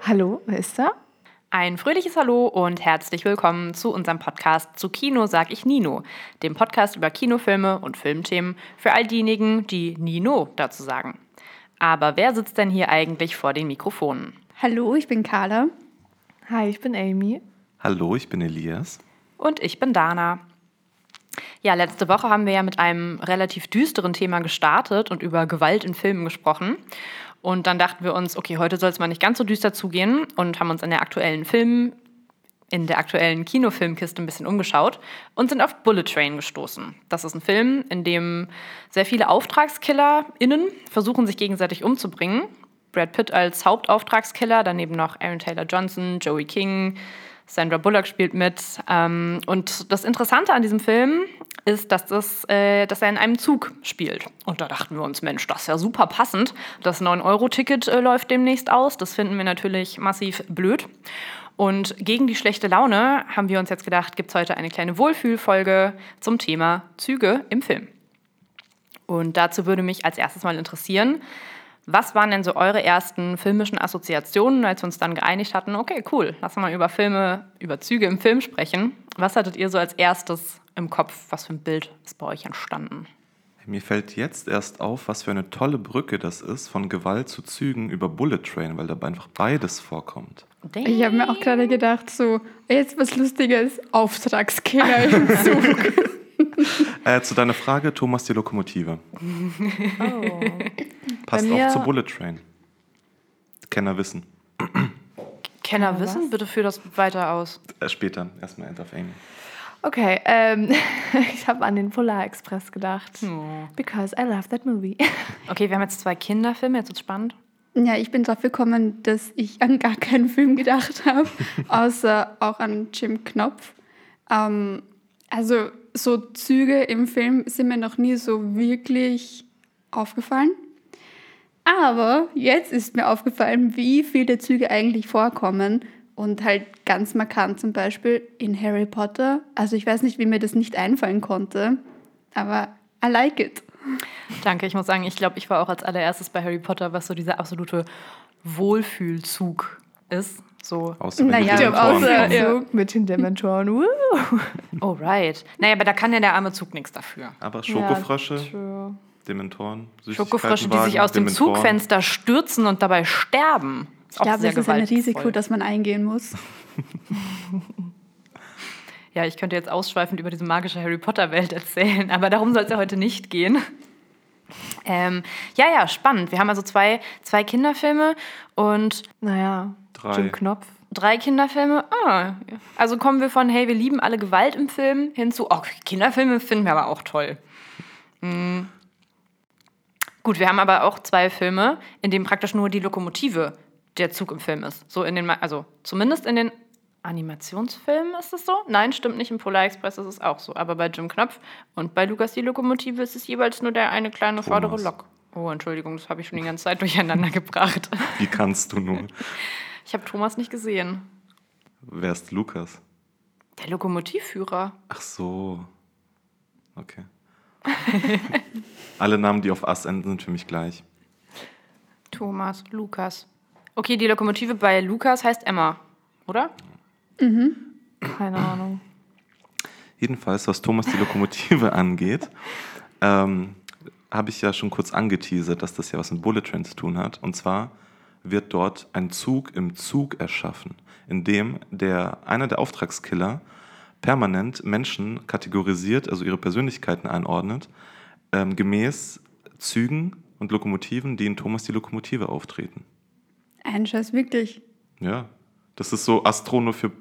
Hallo, wer ist da? Ein fröhliches Hallo und herzlich willkommen zu unserem Podcast Zu Kino sag ich Nino, dem Podcast über Kinofilme und Filmthemen für all diejenigen, die Nino dazu sagen. Aber wer sitzt denn hier eigentlich vor den Mikrofonen? Hallo, ich bin Carla. Hi, ich bin Amy. Hallo, ich bin Elias. Und ich bin Dana. Ja, letzte Woche haben wir ja mit einem relativ düsteren Thema gestartet und über Gewalt in Filmen gesprochen. Und dann dachten wir uns, okay, heute soll es mal nicht ganz so düster zugehen und haben uns in der aktuellen Film, in der aktuellen Kinofilmkiste ein bisschen umgeschaut und sind auf Bullet Train gestoßen. Das ist ein Film, in dem sehr viele AuftragskillerInnen versuchen, sich gegenseitig umzubringen. Brad Pitt als Hauptauftragskiller, daneben noch Aaron Taylor Johnson, Joey King, Sandra Bullock spielt mit. Ähm, und das Interessante an diesem Film ist, dass, das, äh, dass er in einem Zug spielt. Und da dachten wir uns, Mensch, das ist ja super passend. Das 9-Euro-Ticket äh, läuft demnächst aus. Das finden wir natürlich massiv blöd. Und gegen die schlechte Laune haben wir uns jetzt gedacht, gibt es heute eine kleine Wohlfühlfolge zum Thema Züge im Film. Und dazu würde mich als erstes mal interessieren, was waren denn so eure ersten filmischen Assoziationen, als wir uns dann geeinigt hatten, okay, cool, lass mal über Filme, über Züge im Film sprechen. Was hattet ihr so als erstes im Kopf? Was für ein Bild ist bei euch entstanden? Mir fällt jetzt erst auf, was für eine tolle Brücke das ist von Gewalt zu Zügen über Bullet Train, weil dabei einfach beides vorkommt. Ich habe mir auch gerade gedacht, so, jetzt was Lustiges, Auftragskiller im Zug. äh, zu deiner Frage, Thomas die Lokomotive. Oh. Passt auch zu Bullet Train. Kenner wissen. Kenner wissen? Bitte führ das weiter aus. Äh, später, erstmal End of Amy. Okay, ähm, ich habe an den Polar Express gedacht. Oh. Because I love that movie. Okay, wir haben jetzt zwei Kinderfilme, jetzt wird spannend. Ja, ich bin drauf gekommen, dass ich an gar keinen Film gedacht habe, außer auch an Jim Knopf. Ähm, also so Züge im Film sind mir noch nie so wirklich aufgefallen. Aber jetzt ist mir aufgefallen, wie viele Züge eigentlich vorkommen. Und halt ganz markant zum Beispiel in Harry Potter. Also ich weiß nicht, wie mir das nicht einfallen konnte, aber I like it. Danke, ich muss sagen, ich glaube, ich war auch als allererstes bei Harry Potter, was so dieser absolute Wohlfühlzug ist. So. Außer naja, mit außer ja. mit den Dementoren. oh, right. Naja, aber da kann ja der arme Zug nichts dafür. Aber Schokofrösche, ja, Dementoren, Schokofrösche, die sich aus dem Zugfenster stürzen und dabei sterben. Ich glaube, das ist ein Risiko, das man eingehen muss. ja, ich könnte jetzt ausschweifend über diese magische Harry Potter-Welt erzählen, aber darum soll es ja heute nicht gehen. Ähm, ja, ja, spannend. Wir haben also zwei, zwei Kinderfilme und, naja, Drei. Jim Knopf. Drei Kinderfilme. Ah, also kommen wir von, hey, wir lieben alle Gewalt im Film hin zu, oh, Kinderfilme finden wir aber auch toll. Mhm. Gut, wir haben aber auch zwei Filme, in denen praktisch nur die Lokomotive der Zug im Film ist. So in den, also zumindest in den Animationsfilmen ist es so. Nein, stimmt nicht. Im Polar Express ist es auch so. Aber bei Jim Knopf und bei Lukas die Lokomotive ist es jeweils nur der eine kleine Thomas. vordere Lok. Oh, Entschuldigung, das habe ich schon die ganze Zeit durcheinander gebracht. Wie kannst du nur? Ich habe Thomas nicht gesehen. Wer ist Lukas? Der Lokomotivführer. Ach so. Okay. Alle Namen, die auf Ass enden, sind für mich gleich. Thomas, Lukas. Okay, die Lokomotive bei Lukas heißt Emma, oder? Mhm. Keine Ahnung. Jedenfalls, was Thomas die Lokomotive angeht, ähm, habe ich ja schon kurz angeteasert, dass das ja was mit Bullet Train zu tun hat. Und zwar wird dort ein Zug im Zug erschaffen, in dem der, einer der Auftragskiller permanent Menschen kategorisiert, also ihre Persönlichkeiten einordnet, ähm, gemäß Zügen und Lokomotiven, die in Thomas die Lokomotive auftreten. Ein Scheiß, wirklich? Ja, das ist so Astrono für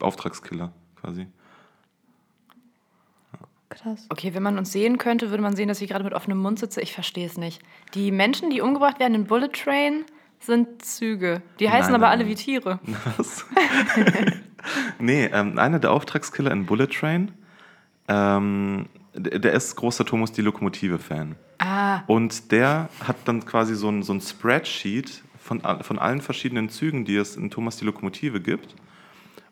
Auftragskiller quasi. Krass. Okay, wenn man uns sehen könnte, würde man sehen, dass ich gerade mit offenem Mund sitze. Ich verstehe es nicht. Die Menschen, die umgebracht werden in Bullet Train, sind Züge. Die heißen nein, aber nein, alle wie Tiere. Was? nee, ähm, einer der Auftragskiller in Bullet Train, ähm, der, der, ist großer Thomas die Lokomotive-Fan. Ah. Und der hat dann quasi so ein, so ein Spreadsheet von, von allen verschiedenen Zügen, die es in Thomas die Lokomotive gibt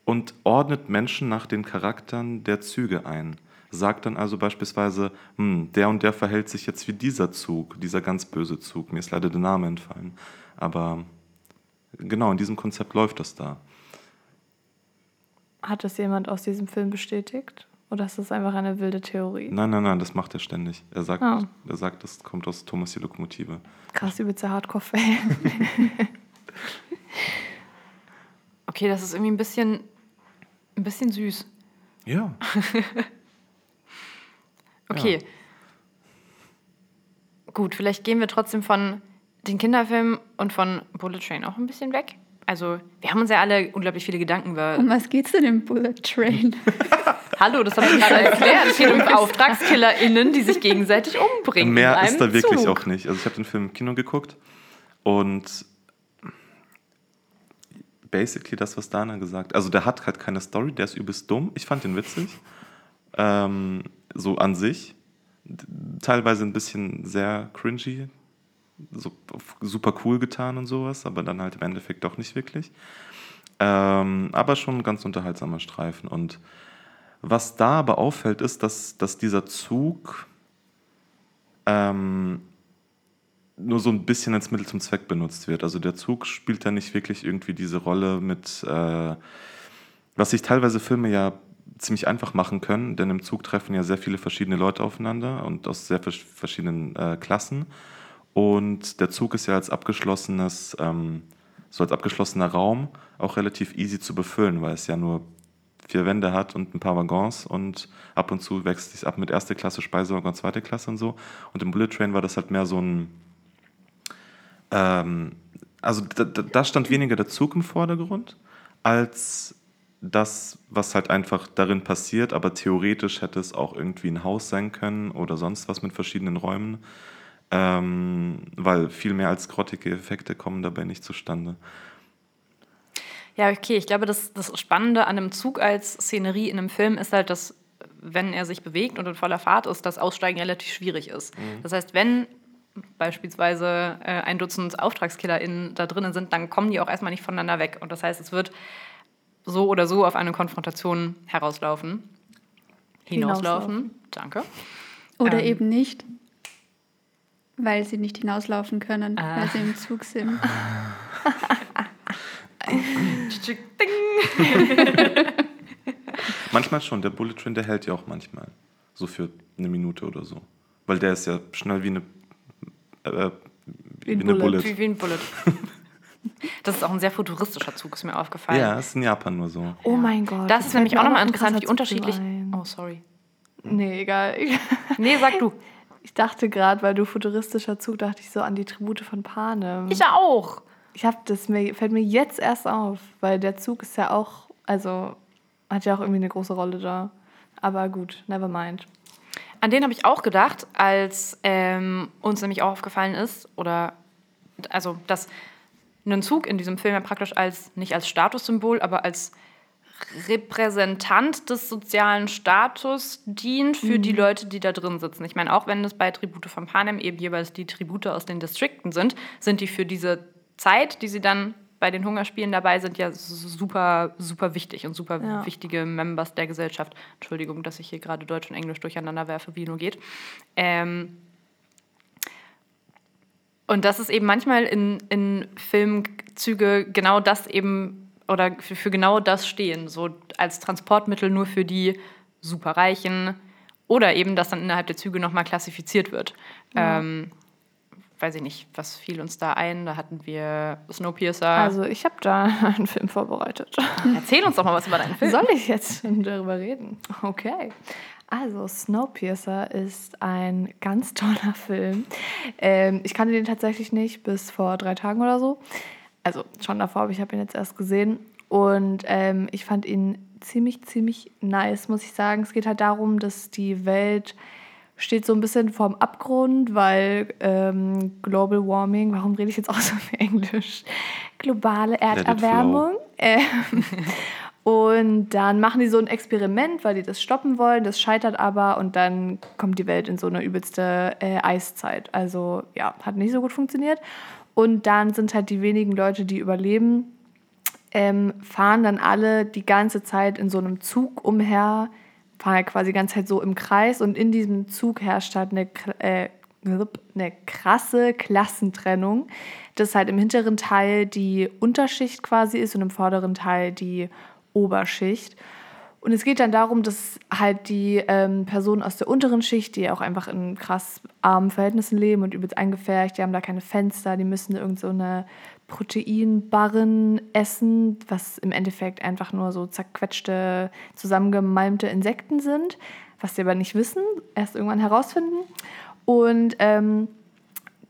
und ordnet Menschen nach den Charakteren der Züge ein. sagt dann also beispielsweise, hm, der und der verhält sich jetzt wie dieser Zug, dieser ganz böse Zug. Mir ist leider der Name entfallen. Aber genau, in diesem Konzept läuft das da. Hat das jemand aus diesem Film bestätigt? Oder ist das einfach eine wilde Theorie? Nein, nein, nein, das macht er ständig. Er sagt, Ah. er sagt das kommt aus Thomas die Lokomotive. Krass, übelster Hardcore-Fan. Okay, das ist irgendwie ein bisschen, ein bisschen süß. Ja. Okay. Gut, vielleicht gehen wir trotzdem von den Kinderfilmen und von Bullet Train auch ein bisschen weg. Also, wir haben uns ja alle unglaublich viele Gedanken über. Um was geht's denn im Bullet Train? Hallo, das habe ich gerade erklärt. Es geht um AuftragskillerInnen, die sich gegenseitig umbringen. in Mehr einem ist da wirklich Zug. auch nicht. Also ich habe den Film im Kino geguckt und basically das, was Dana gesagt Also der hat halt keine Story, der ist übelst dumm. Ich fand den witzig. Ähm, so an sich. Teilweise ein bisschen sehr cringy. So super cool getan und sowas, aber dann halt im Endeffekt doch nicht wirklich. Ähm, aber schon ein ganz unterhaltsamer Streifen. Und was da aber auffällt, ist, dass, dass dieser Zug ähm, nur so ein bisschen als Mittel zum Zweck benutzt wird. Also der Zug spielt da nicht wirklich irgendwie diese Rolle mit, äh, was sich teilweise Filme ja ziemlich einfach machen können, denn im Zug treffen ja sehr viele verschiedene Leute aufeinander und aus sehr vers- verschiedenen äh, Klassen. Und der Zug ist ja als abgeschlossenes, ähm, so als abgeschlossener Raum auch relativ easy zu befüllen, weil es ja nur vier Wände hat und ein paar Waggons und ab und zu wechselt es ab mit erste Klasse, Speisewaggon, zweite Klasse und so. Und im Bullet Train war das halt mehr so ein, ähm, also da, da stand weniger der Zug im Vordergrund, als das, was halt einfach darin passiert, aber theoretisch hätte es auch irgendwie ein Haus sein können oder sonst was mit verschiedenen Räumen, ähm, weil viel mehr als grottige Effekte kommen dabei nicht zustande. Ja, okay. Ich glaube, das, das Spannende an einem Zug als Szenerie in einem Film ist halt, dass, wenn er sich bewegt und in voller Fahrt ist, das Aussteigen relativ schwierig ist. Das heißt, wenn beispielsweise äh, ein Dutzend AuftragskillerInnen da drinnen sind, dann kommen die auch erstmal nicht voneinander weg. Und das heißt, es wird so oder so auf eine Konfrontation herauslaufen. Hinauslaufen. Hinauslaufen. Danke. Oder Ähm. eben nicht, weil sie nicht hinauslaufen können, Ah. weil sie im Zug sind. Manchmal schon, der Bullet Train, der hält ja auch manchmal. So für eine Minute oder so. Weil der ist ja schnell wie eine, äh, wie ein Bullet. Bullet. Wie, wie ein Bullet. Das ist auch ein sehr futuristischer Zug, ist mir aufgefallen. Ja, ist in Japan nur so. Oh mein Gott. Das ist fällt nämlich auch nochmal interessant, wie unterschiedlich. Oh, sorry. Nee, egal. Nee, sag du. Ich dachte gerade, weil du futuristischer Zug, dachte ich so an die Tribute von Panem. Ich auch. Ich habe das mir fällt mir jetzt erst auf, weil der Zug ist ja auch, also hat ja auch irgendwie eine große Rolle da. Aber gut, never mind. An den habe ich auch gedacht, als ähm, uns nämlich auch aufgefallen ist, oder also, dass ein Zug in diesem Film ja praktisch als, nicht als Statussymbol, aber als Repräsentant des sozialen Status dient für die Leute, die da drin sitzen. Ich meine, auch wenn es bei Tribute von Panem eben jeweils die Tribute aus den Distrikten sind, sind die für diese Zeit, die sie dann bei den Hungerspielen dabei sind, ja super, super wichtig und super Ja. wichtige Members der Gesellschaft. Entschuldigung, dass ich hier gerade Deutsch und Englisch durcheinander werfe, wie nur geht. Ähm, und das ist eben manchmal in, in Filmzüge genau das eben oder für, für genau das stehen, so als Transportmittel nur für die Superreichen oder eben, dass dann innerhalb der Züge nochmal klassifiziert wird. Ähm, weiß ich nicht, was fiel uns da ein? Da hatten wir Snowpiercer. Also ich habe da einen Film vorbereitet. Erzähl uns doch mal was über deinen Film. Soll ich jetzt schon darüber reden? Okay. Also, Snowpiercer ist ein ganz toller Film. Ähm, ich kannte den tatsächlich nicht bis vor drei Tagen oder so. Also schon davor, aber ich habe ihn jetzt erst gesehen. Und ähm, ich fand ihn ziemlich, ziemlich nice, muss ich sagen. Es geht halt darum, dass die Welt steht so ein bisschen vorm Abgrund, weil ähm, Global Warming, warum rede ich jetzt auch so viel Englisch? Globale. Erderwärmung. Ähm, und dann machen die so ein Experiment, weil die das stoppen wollen. Das scheitert aber und dann kommt die Welt in so eine übelste äh, Eiszeit. Also ja, hat nicht so gut funktioniert. Und dann sind halt die wenigen Leute, die überleben, ähm, fahren dann alle die ganze Zeit in so einem Zug umher, fahren halt quasi die ganze Zeit so im Kreis und in diesem Zug herrscht halt eine, äh, eine krasse Klassentrennung, dass halt im hinteren Teil die Unterschicht quasi ist und im vorderen Teil die Oberschicht. Und es geht dann darum, dass halt die ähm, Personen aus der unteren Schicht, die auch einfach in krass armen Verhältnissen leben und übelst eingefärbt, die haben da keine Fenster, die müssen irgend so Proteinbarren essen, was im Endeffekt einfach nur so zerquetschte, zusammengemalmte Insekten sind, was sie aber nicht wissen, erst irgendwann herausfinden. Und ähm,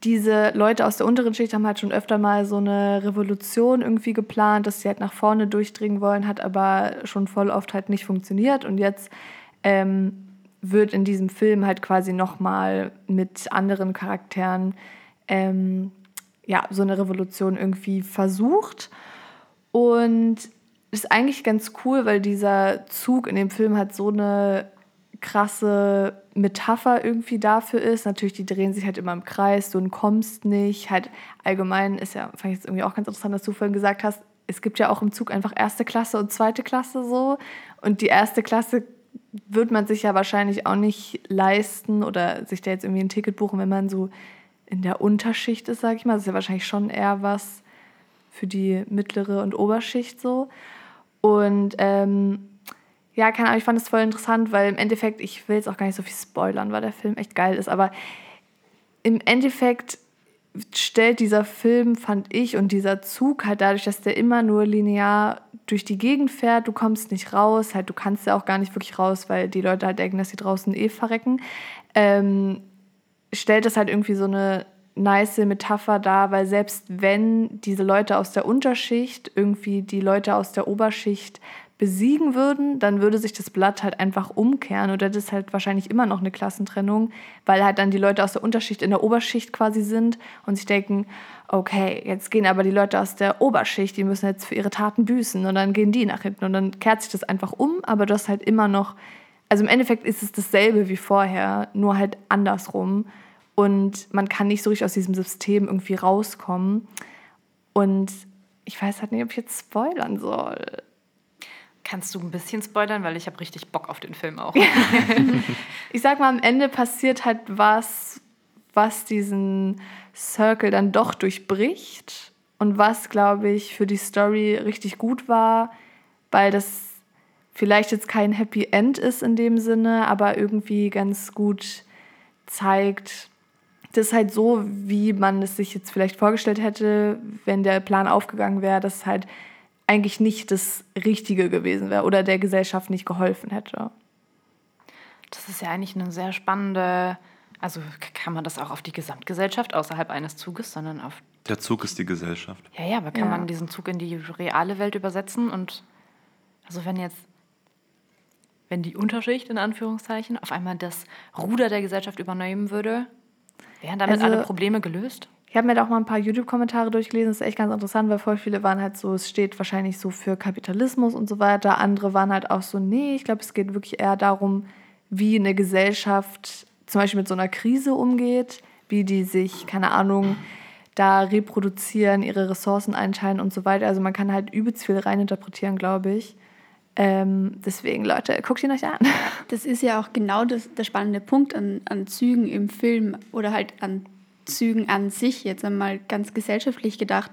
diese Leute aus der unteren Schicht haben halt schon öfter mal so eine Revolution irgendwie geplant, dass sie halt nach vorne durchdringen wollen, hat aber schon voll oft halt nicht funktioniert. Und jetzt ähm, wird in diesem Film halt quasi nochmal mit anderen Charakteren ähm, ja, so eine Revolution irgendwie versucht. Und ist eigentlich ganz cool, weil dieser Zug in dem Film hat so eine krasse Metapher irgendwie dafür ist. Natürlich, die drehen sich halt immer im Kreis, du kommst nicht. Halt allgemein ist ja, fand ich jetzt irgendwie auch ganz interessant, dass du vorhin gesagt hast, es gibt ja auch im Zug einfach erste Klasse und zweite Klasse so. Und die erste Klasse wird man sich ja wahrscheinlich auch nicht leisten oder sich da jetzt irgendwie ein Ticket buchen, wenn man so in der Unterschicht ist, sage ich mal. Das ist ja wahrscheinlich schon eher was für die mittlere und Oberschicht so. Und ähm, ja, keine Ahnung, ich fand es voll interessant, weil im Endeffekt, ich will jetzt auch gar nicht so viel spoilern, weil der Film echt geil ist, aber im Endeffekt stellt dieser Film, fand ich, und dieser Zug halt dadurch, dass der immer nur linear durch die Gegend fährt, du kommst nicht raus, halt du kannst ja auch gar nicht wirklich raus, weil die Leute halt denken, dass sie draußen eh verrecken, ähm, stellt das halt irgendwie so eine nice Metapher dar, weil selbst wenn diese Leute aus der Unterschicht irgendwie die Leute aus der Oberschicht besiegen würden, dann würde sich das Blatt halt einfach umkehren oder das ist halt wahrscheinlich immer noch eine Klassentrennung, weil halt dann die Leute aus der Unterschicht in der Oberschicht quasi sind und sich denken, okay, jetzt gehen aber die Leute aus der Oberschicht, die müssen jetzt für ihre Taten büßen und dann gehen die nach hinten und dann kehrt sich das einfach um, aber du hast halt immer noch, also im Endeffekt ist es dasselbe wie vorher, nur halt andersrum und man kann nicht so richtig aus diesem System irgendwie rauskommen und ich weiß halt nicht, ob ich jetzt spoilern soll. Kannst du ein bisschen spoilern, weil ich habe richtig Bock auf den Film auch. ich sag mal, am Ende passiert halt was, was diesen Circle dann doch durchbricht und was, glaube ich, für die Story richtig gut war, weil das vielleicht jetzt kein Happy End ist in dem Sinne, aber irgendwie ganz gut zeigt, das ist halt so, wie man es sich jetzt vielleicht vorgestellt hätte, wenn der Plan aufgegangen wäre, dass halt eigentlich nicht das Richtige gewesen wäre oder der Gesellschaft nicht geholfen hätte. Das ist ja eigentlich eine sehr spannende, also kann man das auch auf die Gesamtgesellschaft außerhalb eines Zuges, sondern auf. Der Zug ist die Gesellschaft. Ja, ja, aber kann ja. man diesen Zug in die reale Welt übersetzen und also wenn jetzt wenn die Unterschicht in Anführungszeichen auf einmal das Ruder der Gesellschaft übernehmen würde, wären damit also, alle Probleme gelöst? Ich habe mir da auch mal ein paar YouTube-Kommentare durchgelesen. Das ist echt ganz interessant, weil voll viele waren halt so, es steht wahrscheinlich so für Kapitalismus und so weiter. Andere waren halt auch so, nee, ich glaube, es geht wirklich eher darum, wie eine Gesellschaft zum Beispiel mit so einer Krise umgeht, wie die sich, keine Ahnung, da reproduzieren, ihre Ressourcen einteilen und so weiter. Also man kann halt übelst viel reininterpretieren, glaube ich. Ähm, deswegen, Leute, guckt ihn euch an. Das ist ja auch genau das, der spannende Punkt an, an Zügen im Film oder halt an Zügen an sich, jetzt einmal ganz gesellschaftlich gedacht,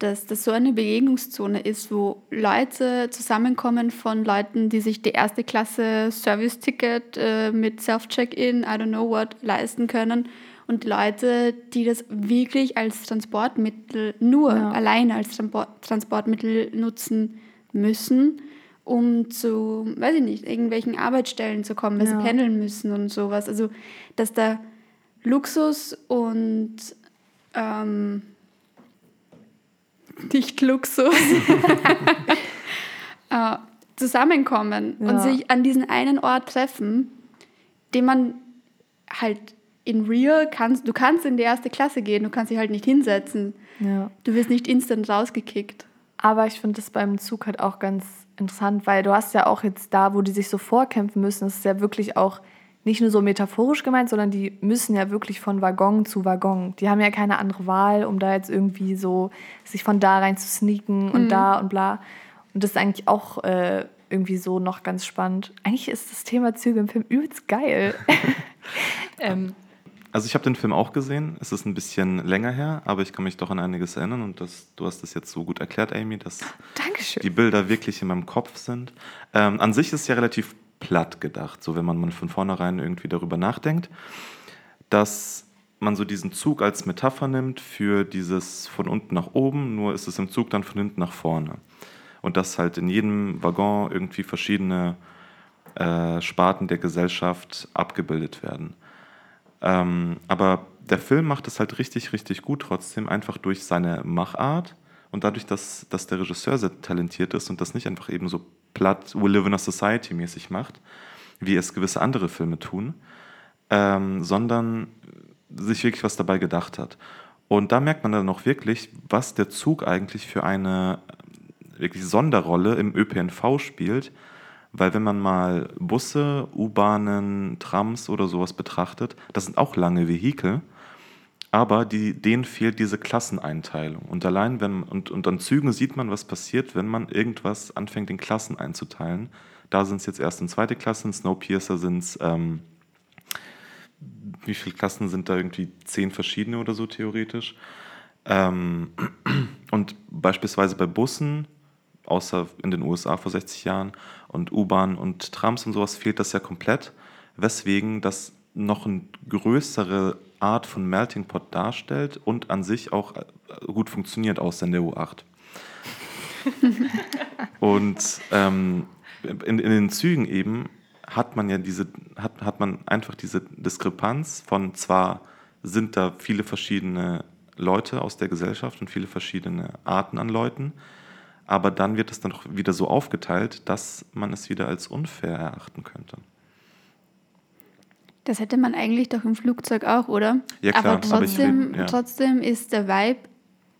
dass das so eine Begegnungszone ist, wo Leute zusammenkommen von Leuten, die sich die erste Klasse Service-Ticket äh, mit Self-Check-In, I don't know what, leisten können und Leute, die das wirklich als Transportmittel, nur ja. alleine als Transportmittel nutzen müssen, um zu, weiß ich nicht, irgendwelchen Arbeitsstellen zu kommen, weil ja. sie pendeln müssen und sowas. Also, dass da Luxus und ähm, nicht Luxus äh, zusammenkommen ja. und sich an diesen einen Ort treffen, den man halt in real kannst, du kannst in die erste Klasse gehen, du kannst dich halt nicht hinsetzen. Ja. Du wirst nicht instant rausgekickt. Aber ich finde das beim Zug halt auch ganz interessant, weil du hast ja auch jetzt da, wo die sich so vorkämpfen müssen, das ist ja wirklich auch nicht nur so metaphorisch gemeint, sondern die müssen ja wirklich von Waggon zu Waggon. Die haben ja keine andere Wahl, um da jetzt irgendwie so sich von da rein zu sneaken und mhm. da und bla. Und das ist eigentlich auch äh, irgendwie so noch ganz spannend. Eigentlich ist das Thema Züge im Film übelst geil. Ähm, Also ich habe den Film auch gesehen. Es ist ein bisschen länger her, aber ich kann mich doch an einiges erinnern und das, du hast das jetzt so gut erklärt, Amy, dass Dankeschön. die Bilder wirklich in meinem Kopf sind. Ähm, an sich ist es ja relativ platt gedacht, so wenn man mal von vornherein irgendwie darüber nachdenkt, dass man so diesen Zug als Metapher nimmt für dieses von unten nach oben, nur ist es im Zug dann von hinten nach vorne. Und dass halt in jedem Waggon irgendwie verschiedene äh, Sparten der Gesellschaft abgebildet werden. Ähm, aber der Film macht es halt richtig, richtig gut trotzdem, einfach durch seine Machart und dadurch, dass, dass der Regisseur sehr talentiert ist und das nicht einfach eben so platt We Live in a Society mäßig macht, wie es gewisse andere Filme tun, ähm, sondern sich wirklich was dabei gedacht hat. Und da merkt man dann auch wirklich, was der Zug eigentlich für eine wirklich Sonderrolle im ÖPNV spielt, weil wenn man mal Busse, U-Bahnen, Trams oder sowas betrachtet, das sind auch lange Vehikel, aber die, denen fehlt diese Klasseneinteilung. Und allein wenn und, und an Zügen sieht man, was passiert, wenn man irgendwas anfängt, in Klassen einzuteilen. Da sind es jetzt erste und zweite Klassen, Snowpiercer sind es, ähm, wie viele Klassen sind da irgendwie? Zehn verschiedene oder so theoretisch. Ähm, und beispielsweise bei Bussen, außer in den USA vor 60 Jahren, und U-Bahn und Trams und sowas fehlt das ja komplett, weswegen das noch eine größere Art von Melting Pot darstellt und an sich auch äh, gut funktioniert, außer in der U8. und ähm, in, in den Zügen eben hat man ja diese, hat, hat man einfach diese Diskrepanz von zwar sind da viele verschiedene Leute aus der Gesellschaft und viele verschiedene Arten an Leuten, aber dann wird es dann doch wieder so aufgeteilt, dass man es wieder als unfair erachten könnte. Das hätte man eigentlich doch im Flugzeug auch, oder? Ja, klar, aber aber trotzdem, will- ja. trotzdem ist der Vibe,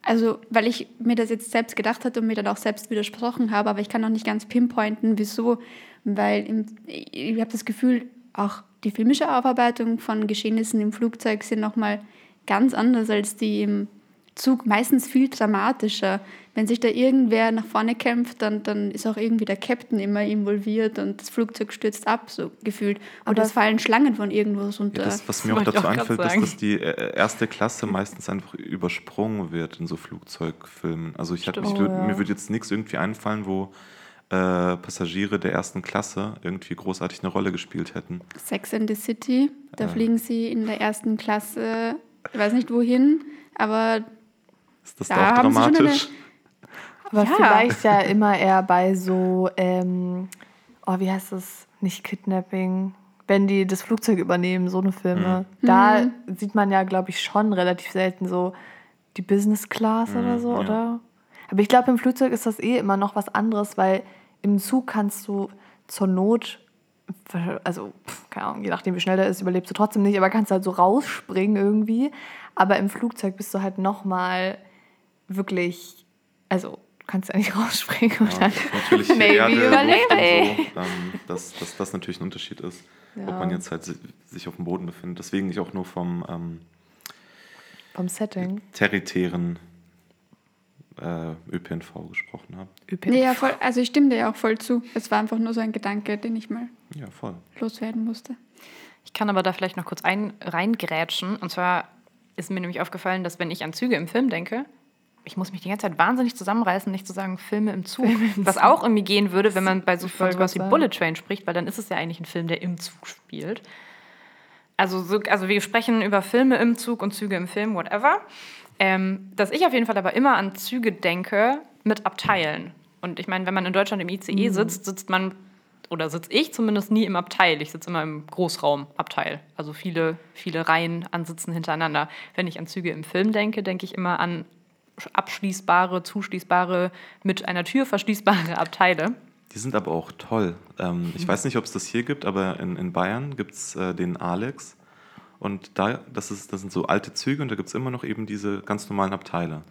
also weil ich mir das jetzt selbst gedacht hatte und mir dann auch selbst widersprochen habe, aber ich kann noch nicht ganz pinpointen, wieso. Weil im, ich habe das Gefühl, auch die filmische Aufarbeitung von Geschehnissen im Flugzeug sind nochmal ganz anders als die im Zug, meistens viel dramatischer. Wenn sich da irgendwer nach vorne kämpft, dann, dann ist auch irgendwie der Captain immer involviert und das Flugzeug stürzt ab, so gefühlt. Aber Oder es fallen Schlangen von irgendwo runter. Ja, das, was mir auch dazu auch grad einfällt, ist, dass die äh, erste Klasse meistens einfach übersprungen wird in so Flugzeugfilmen. Also ich, hab, ich Stimmt. würd, Oh, ja. mir würde jetzt nichts irgendwie einfallen, wo äh, Passagiere der ersten Klasse irgendwie großartig eine Rolle gespielt hätten. Sex and the City. Da fliegen sie in der ersten Klasse, ich weiß nicht wohin, aber Ist das Da da auch haben sie schon dramatisch? Aber Ja. vielleicht ja immer eher bei so, ähm, oh, wie heißt das? Nicht Kidnapping. Wenn die das Flugzeug übernehmen, so eine Filme. Da sieht man ja, glaube ich, schon relativ selten so die Business Class oder so, ja. oder? Aber ich glaube, im Flugzeug ist das eh immer noch was anderes, weil im Zug kannst du zur Not, also, keine Ahnung, je nachdem, wie schnell der ist, überlebst du trotzdem nicht, aber kannst halt so rausspringen irgendwie. Aber im Flugzeug bist du halt nochmal wirklich, also kannst ja nicht rausspringen Ja, dann natürlich maybe Erde, überlebe so, ähm, dass, dass das natürlich ein Unterschied ist, ob Ja. man jetzt halt si- sich auf dem Boden befindet. Deswegen ich auch nur vom ähm, vom Setting. territären äh, ÖPNV gesprochen habe. ÖPNV. nee, ja, voll, also ich stimme dir ja auch voll zu. Es war einfach nur so ein Gedanke, den ich mal Ja, voll. loswerden musste. Ich kann aber da vielleicht noch kurz ein, reingrätschen. Und zwar ist mir nämlich aufgefallen, dass wenn ich an Züge im Film denke, ich muss mich die ganze Zeit wahnsinnig zusammenreißen, nicht zu sagen Filme im Zug. was auch irgendwie gehen würde, wenn man bei so von sowas wie. Bullet Train spricht, weil dann ist es ja eigentlich ein Film, der im Zug spielt. Also, so, also wir sprechen über Filme im Zug und Züge im Film, whatever. Ähm, dass ich auf jeden Fall aber immer an Züge denke mit Abteilen. Und ich meine, wenn man in Deutschland im ICE sitzt, sitzt man, oder sitze ich zumindest nie im Abteil. Ich sitze immer im Großraumabteil. Also viele, viele Reihen an Sitzen hintereinander. Wenn ich an Züge im Film denke, denke ich immer an abschließbare, zuschließbare, mit einer Tür verschließbare Abteile. Die sind aber auch toll. Ähm, ich weiß nicht, ob es das hier gibt, aber in, in Bayern gibt es äh, den Alex. Und da, das, ist, das sind so alte Züge und da gibt es immer noch eben diese ganz normalen Abteile.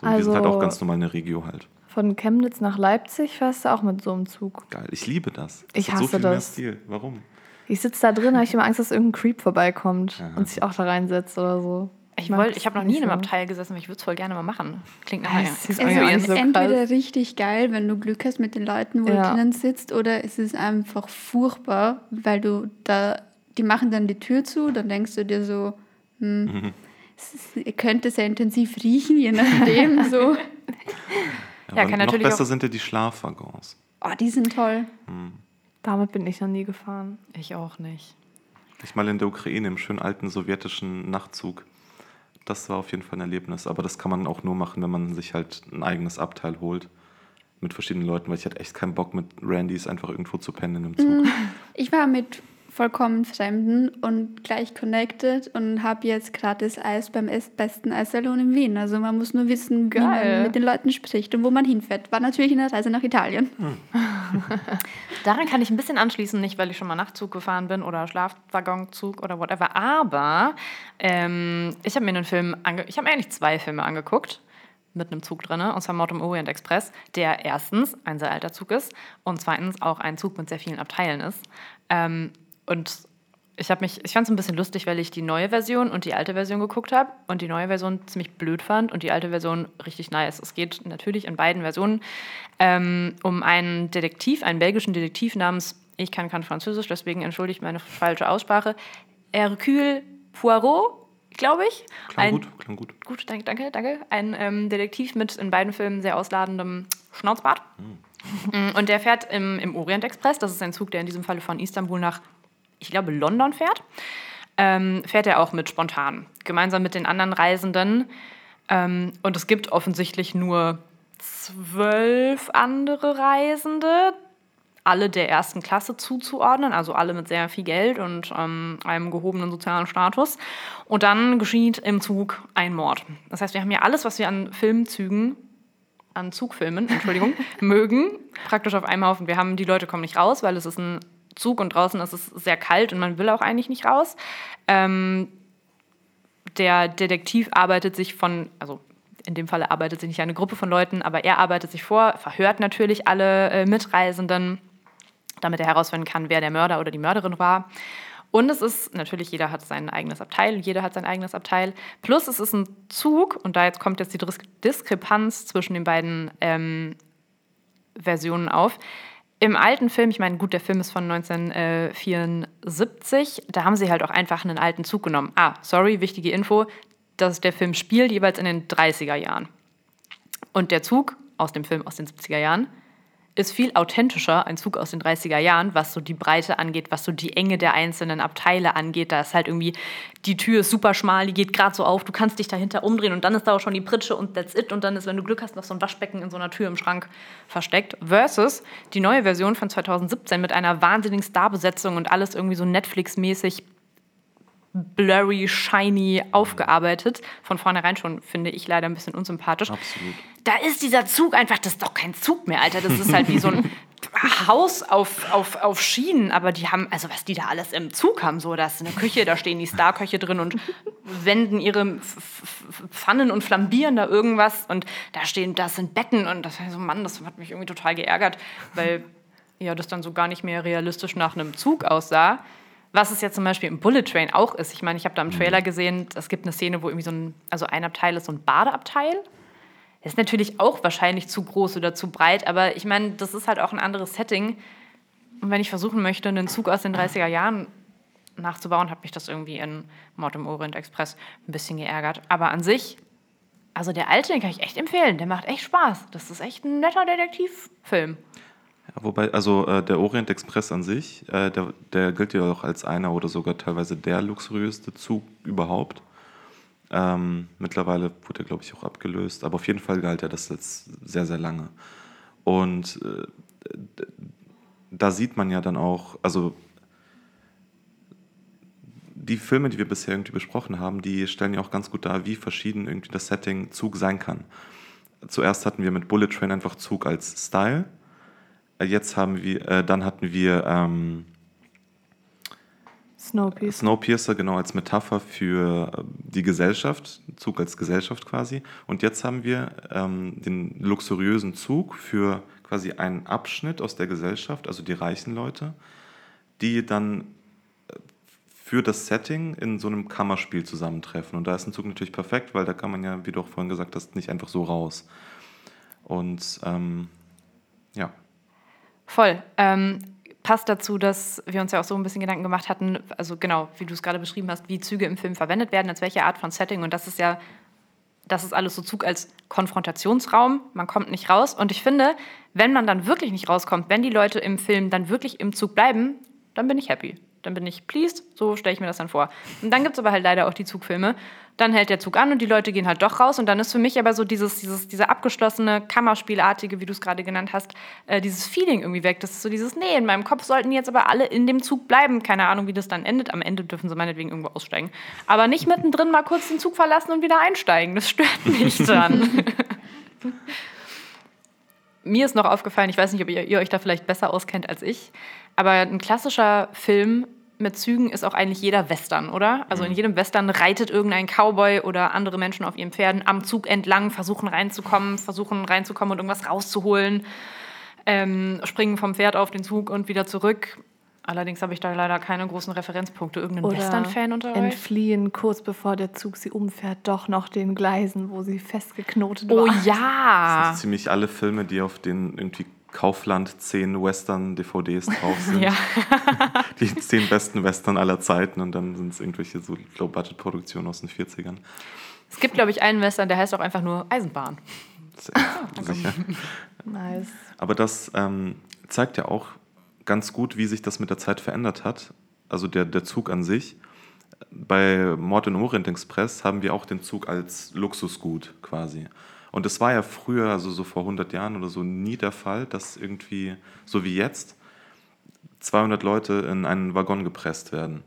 So, die sind halt Also- auch ganz normal eine Regio halt. Von Chemnitz nach Leipzig fährst du auch mit so einem Zug. Geil. Ich liebe das. das Ich hat so hasse viel mehr das. Stil. Warum? Ich sitze da drin, habe ich immer Angst, dass irgendein Creep vorbeikommt Ja. und sich auch da reinsetzt oder so. Ich, wollt- ich habe noch nie in einem. Abteil gesessen, aber ich würde es voll gerne mal machen. Klingt nach Ja, einer es ist Also es ist so entweder krass. richtig geil, wenn du Glück hast mit den Leuten, wo Ja. du drinnen sitzt, oder es ist einfach furchtbar, weil du da, die machen dann die Tür zu, dann denkst du dir so, hm, es ist, könnte sehr intensiv riechen, je nachdem. so. Ja, aber kann noch natürlich besser auch- sind ja die Schlafwaggons. Oh, die sind toll. Damit bin ich noch nie gefahren. Ich auch nicht. Ich mal in der Ukraine im schönen alten sowjetischen Nachtzug. Das war auf jeden Fall ein Erlebnis. Aber das kann man auch nur machen, wenn man sich halt ein eigenes Abteil holt. Mit verschiedenen Leuten, weil ich hatte echt keinen Bock mit Randys einfach irgendwo zu pennen im Zug. Ich war mit vollkommen Fremden und gleich connected und habe jetzt gratis Eis beim es- besten Eissalon in Wien. Also man muss nur wissen, wie Geil. man mit den Leuten spricht und wo man hinfährt. War natürlich eine Reise nach Italien. Daran kann ich ein bisschen anschließen, nicht weil ich schon mal Nachtzug gefahren bin oder Schlafwaggonzug oder whatever, aber ähm, ich habe mir einen Film, ich habe eigentlich zwei Filme angeguckt mit einem Zug drin, und zwar Mord im Orient Express, der erstens ein sehr alter Zug ist und zweitens auch ein Zug mit sehr vielen Abteilen ist. Ähm, und ich habe mich, ich fand es ein bisschen lustig, weil ich die neue Version und die alte Version geguckt habe und die neue Version ziemlich blöd fand und die alte Version richtig nice. Es geht natürlich in beiden Versionen ähm, um einen Detektiv, einen belgischen Detektiv namens, ich kann kein Französisch, deswegen entschuldigt meine falsche Aussprache, Hercule Poirot, glaube ich. Klang Ein- gut, klang gut. Gut, danke, danke, danke. Ein ähm, Detektiv mit in beiden Filmen sehr ausladendem Schnauzbart. Mm, Und der fährt im, im Orient Express, das ist ein Zug, der in diesem Falle von Istanbul nach, ich glaube, London fährt. Ähm, fährt er auch mit spontan, gemeinsam mit den anderen Reisenden. Ähm, und es gibt offensichtlich nur zwölf andere Reisende, alle der ersten Klasse zuzuordnen, also alle mit sehr viel Geld und ähm, einem gehobenen sozialen Status. Und dann geschieht im Zug ein Mord. Das heißt, wir haben ja alles, was wir an Filmzügen, an Zugfilmen, Entschuldigung, mögen, praktisch auf einem Haufen. Wir haben, die Leute kommen nicht raus, weil es ist ein Zug und draußen ist es sehr kalt und man will auch eigentlich nicht raus. Ähm, der Detektiv arbeitet sich von, also in dem Fall arbeitet sich nicht eine Gruppe von Leuten, aber er arbeitet sich vor, verhört natürlich alle äh, Mitreisenden, damit er herausfinden kann, wer der Mörder oder die Mörderin war. Und es ist natürlich, jeder hat sein eigenes Abteil jeder hat sein eigenes Abteil. Plus es ist ein Zug, und da jetzt kommt jetzt die Dis Diskrepanz zwischen den beiden ähm, Versionen auf. Im alten Film, ich meine, gut, der Film ist von 1974, da haben sie halt auch einfach einen alten Zug genommen. Ah, sorry, wichtige Info, dass der Film spielt jeweils in den 30er Jahren. Und der Zug aus dem Film aus den 70er Jahren ist viel authentischer, ein Zug aus den 30er Jahren, was so die Breite angeht, was so die Enge der einzelnen Abteile angeht. Da ist halt irgendwie, die Tür ist super schmal, die geht gerade so auf, du kannst dich dahinter umdrehen und dann ist da auch schon die Pritsche und that's it. Und dann ist, wenn du Glück hast, noch so ein Waschbecken in so einer Tür im Schrank versteckt. Versus die neue Version von 2017 mit einer wahnsinnigen Starbesetzung und alles irgendwie so Netflix-mäßig blurry, shiny aufgearbeitet. Von vornherein schon, finde ich, leider ein bisschen unsympathisch. Absolut. Da ist dieser Zug einfach, das ist doch kein Zug mehr, Alter. Das ist halt wie so ein Haus auf, auf, auf Schienen. Aber die haben, also was die da alles im Zug haben, so, da ist eine Küche, da stehen die Starköche drin und wenden ihre Pfannen und flambieren da irgendwas. Und da stehen, das sind Betten. Und das war so, Mann, das hat mich irgendwie total geärgert, weil ja, das dann so gar nicht mehr realistisch nach einem Zug aussah. Was es ja zum Beispiel im Bullet Train auch ist. Ich meine, ich habe da im Trailer gesehen, es gibt eine Szene, wo irgendwie so ein, also ein Abteil ist so ein Badeabteil. Ist natürlich auch wahrscheinlich zu groß oder zu breit, aber ich meine, das ist halt auch ein anderes Setting. Und wenn ich versuchen möchte, einen Zug aus den 30er Jahren nachzubauen, hat mich das irgendwie in Mord im Orient Express ein bisschen geärgert. Aber an sich, also der alte, den kann ich echt empfehlen. Der macht echt Spaß. Das ist echt ein netter Detektivfilm. Ja, wobei, also äh, der Orient Express an sich, äh, der, der gilt ja auch als einer oder sogar teilweise der luxuriöste Zug überhaupt. Ähm, mittlerweile wurde er, glaube ich, auch abgelöst, aber auf jeden Fall galt er das jetzt sehr, sehr lange. Und äh, da sieht man ja dann auch, also die Filme, die wir bisher irgendwie besprochen haben, die stellen ja auch ganz gut dar, wie verschieden irgendwie das Setting Zug sein kann. Zuerst hatten wir mit Bullet Train einfach Zug als Style. Äh, Jetzt haben wir, äh, dann hatten wir ähm, Snowpiercer. Snowpiercer genau als Metapher für äh, die Gesellschaft, Zug als Gesellschaft quasi. Und jetzt haben wir ähm, den luxuriösen Zug für quasi einen Abschnitt aus der Gesellschaft, also die reichen Leute, die dann äh, für das Setting in so einem Kammerspiel zusammentreffen. Und da ist ein Zug natürlich perfekt, weil da kann man ja, wie du auch vorhin gesagt hast, nicht einfach so raus. Und ähm, ja. Voll. Ähm, passt dazu, dass wir uns ja auch so ein bisschen Gedanken gemacht hatten, also genau, wie du es gerade beschrieben hast, wie Züge im Film verwendet werden, als welche Art von Setting. Und das ist ja, das ist alles so Zug als Konfrontationsraum. Man kommt nicht raus. Und ich finde, wenn man dann wirklich nicht rauskommt, wenn die Leute im Film dann wirklich im Zug bleiben, dann bin ich happy dann bin ich pleased, so stelle ich mir das dann vor. Und dann gibt es aber halt leider auch die Zugfilme. Dann hält der Zug an und die Leute gehen halt doch raus und dann ist für mich aber so dieses, dieses, diese abgeschlossene Kammerspielartige, wie du es gerade genannt hast, äh, dieses Feeling irgendwie weg. Das ist so dieses, nee, in meinem Kopf sollten jetzt aber alle in dem Zug bleiben. Keine Ahnung, wie das dann endet. Am Ende dürfen sie meinetwegen irgendwo aussteigen. Aber nicht mittendrin mal kurz den Zug verlassen und wieder einsteigen. Das stört mich dann. Mir ist noch aufgefallen, ich weiß nicht, ob ihr, ihr euch da vielleicht besser auskennt als ich, aber ein klassischer Film mit Zügen ist auch eigentlich jeder Western, oder? Also in mhm. jedem Western reitet irgendein Cowboy oder andere Menschen auf ihren Pferden am Zug entlang, versuchen reinzukommen, versuchen reinzukommen und irgendwas rauszuholen, ähm, springen vom Pferd auf den Zug und wieder zurück. Allerdings habe ich da leider keine großen Referenzpunkte. Irgendein Western-Fan unter euch? entfliehen kurz bevor der Zug sie umfährt, doch noch den Gleisen, wo sie festgeknotet oh, war. Oh ja! Das sind ziemlich alle Filme, die auf den irgendwie Kaufland 10 Western-DVDs drauf sind. ja. die 10 besten Western aller Zeiten und dann sind es irgendwelche so Low-Budget-Produktionen aus den 40ern. Es gibt, glaube ich, einen Western, der heißt auch einfach nur Eisenbahn. Sicher. nice. Aber das ähm, zeigt ja auch ganz gut, wie sich das mit der Zeit verändert hat. Also der, der Zug an sich. Bei Mord im Orient Express haben wir auch den Zug als Luxusgut quasi. Und das war ja früher, also so vor 100 Jahren oder so, nie der Fall, dass irgendwie, so wie jetzt, 200 Leute in einen Waggon gepresst werden.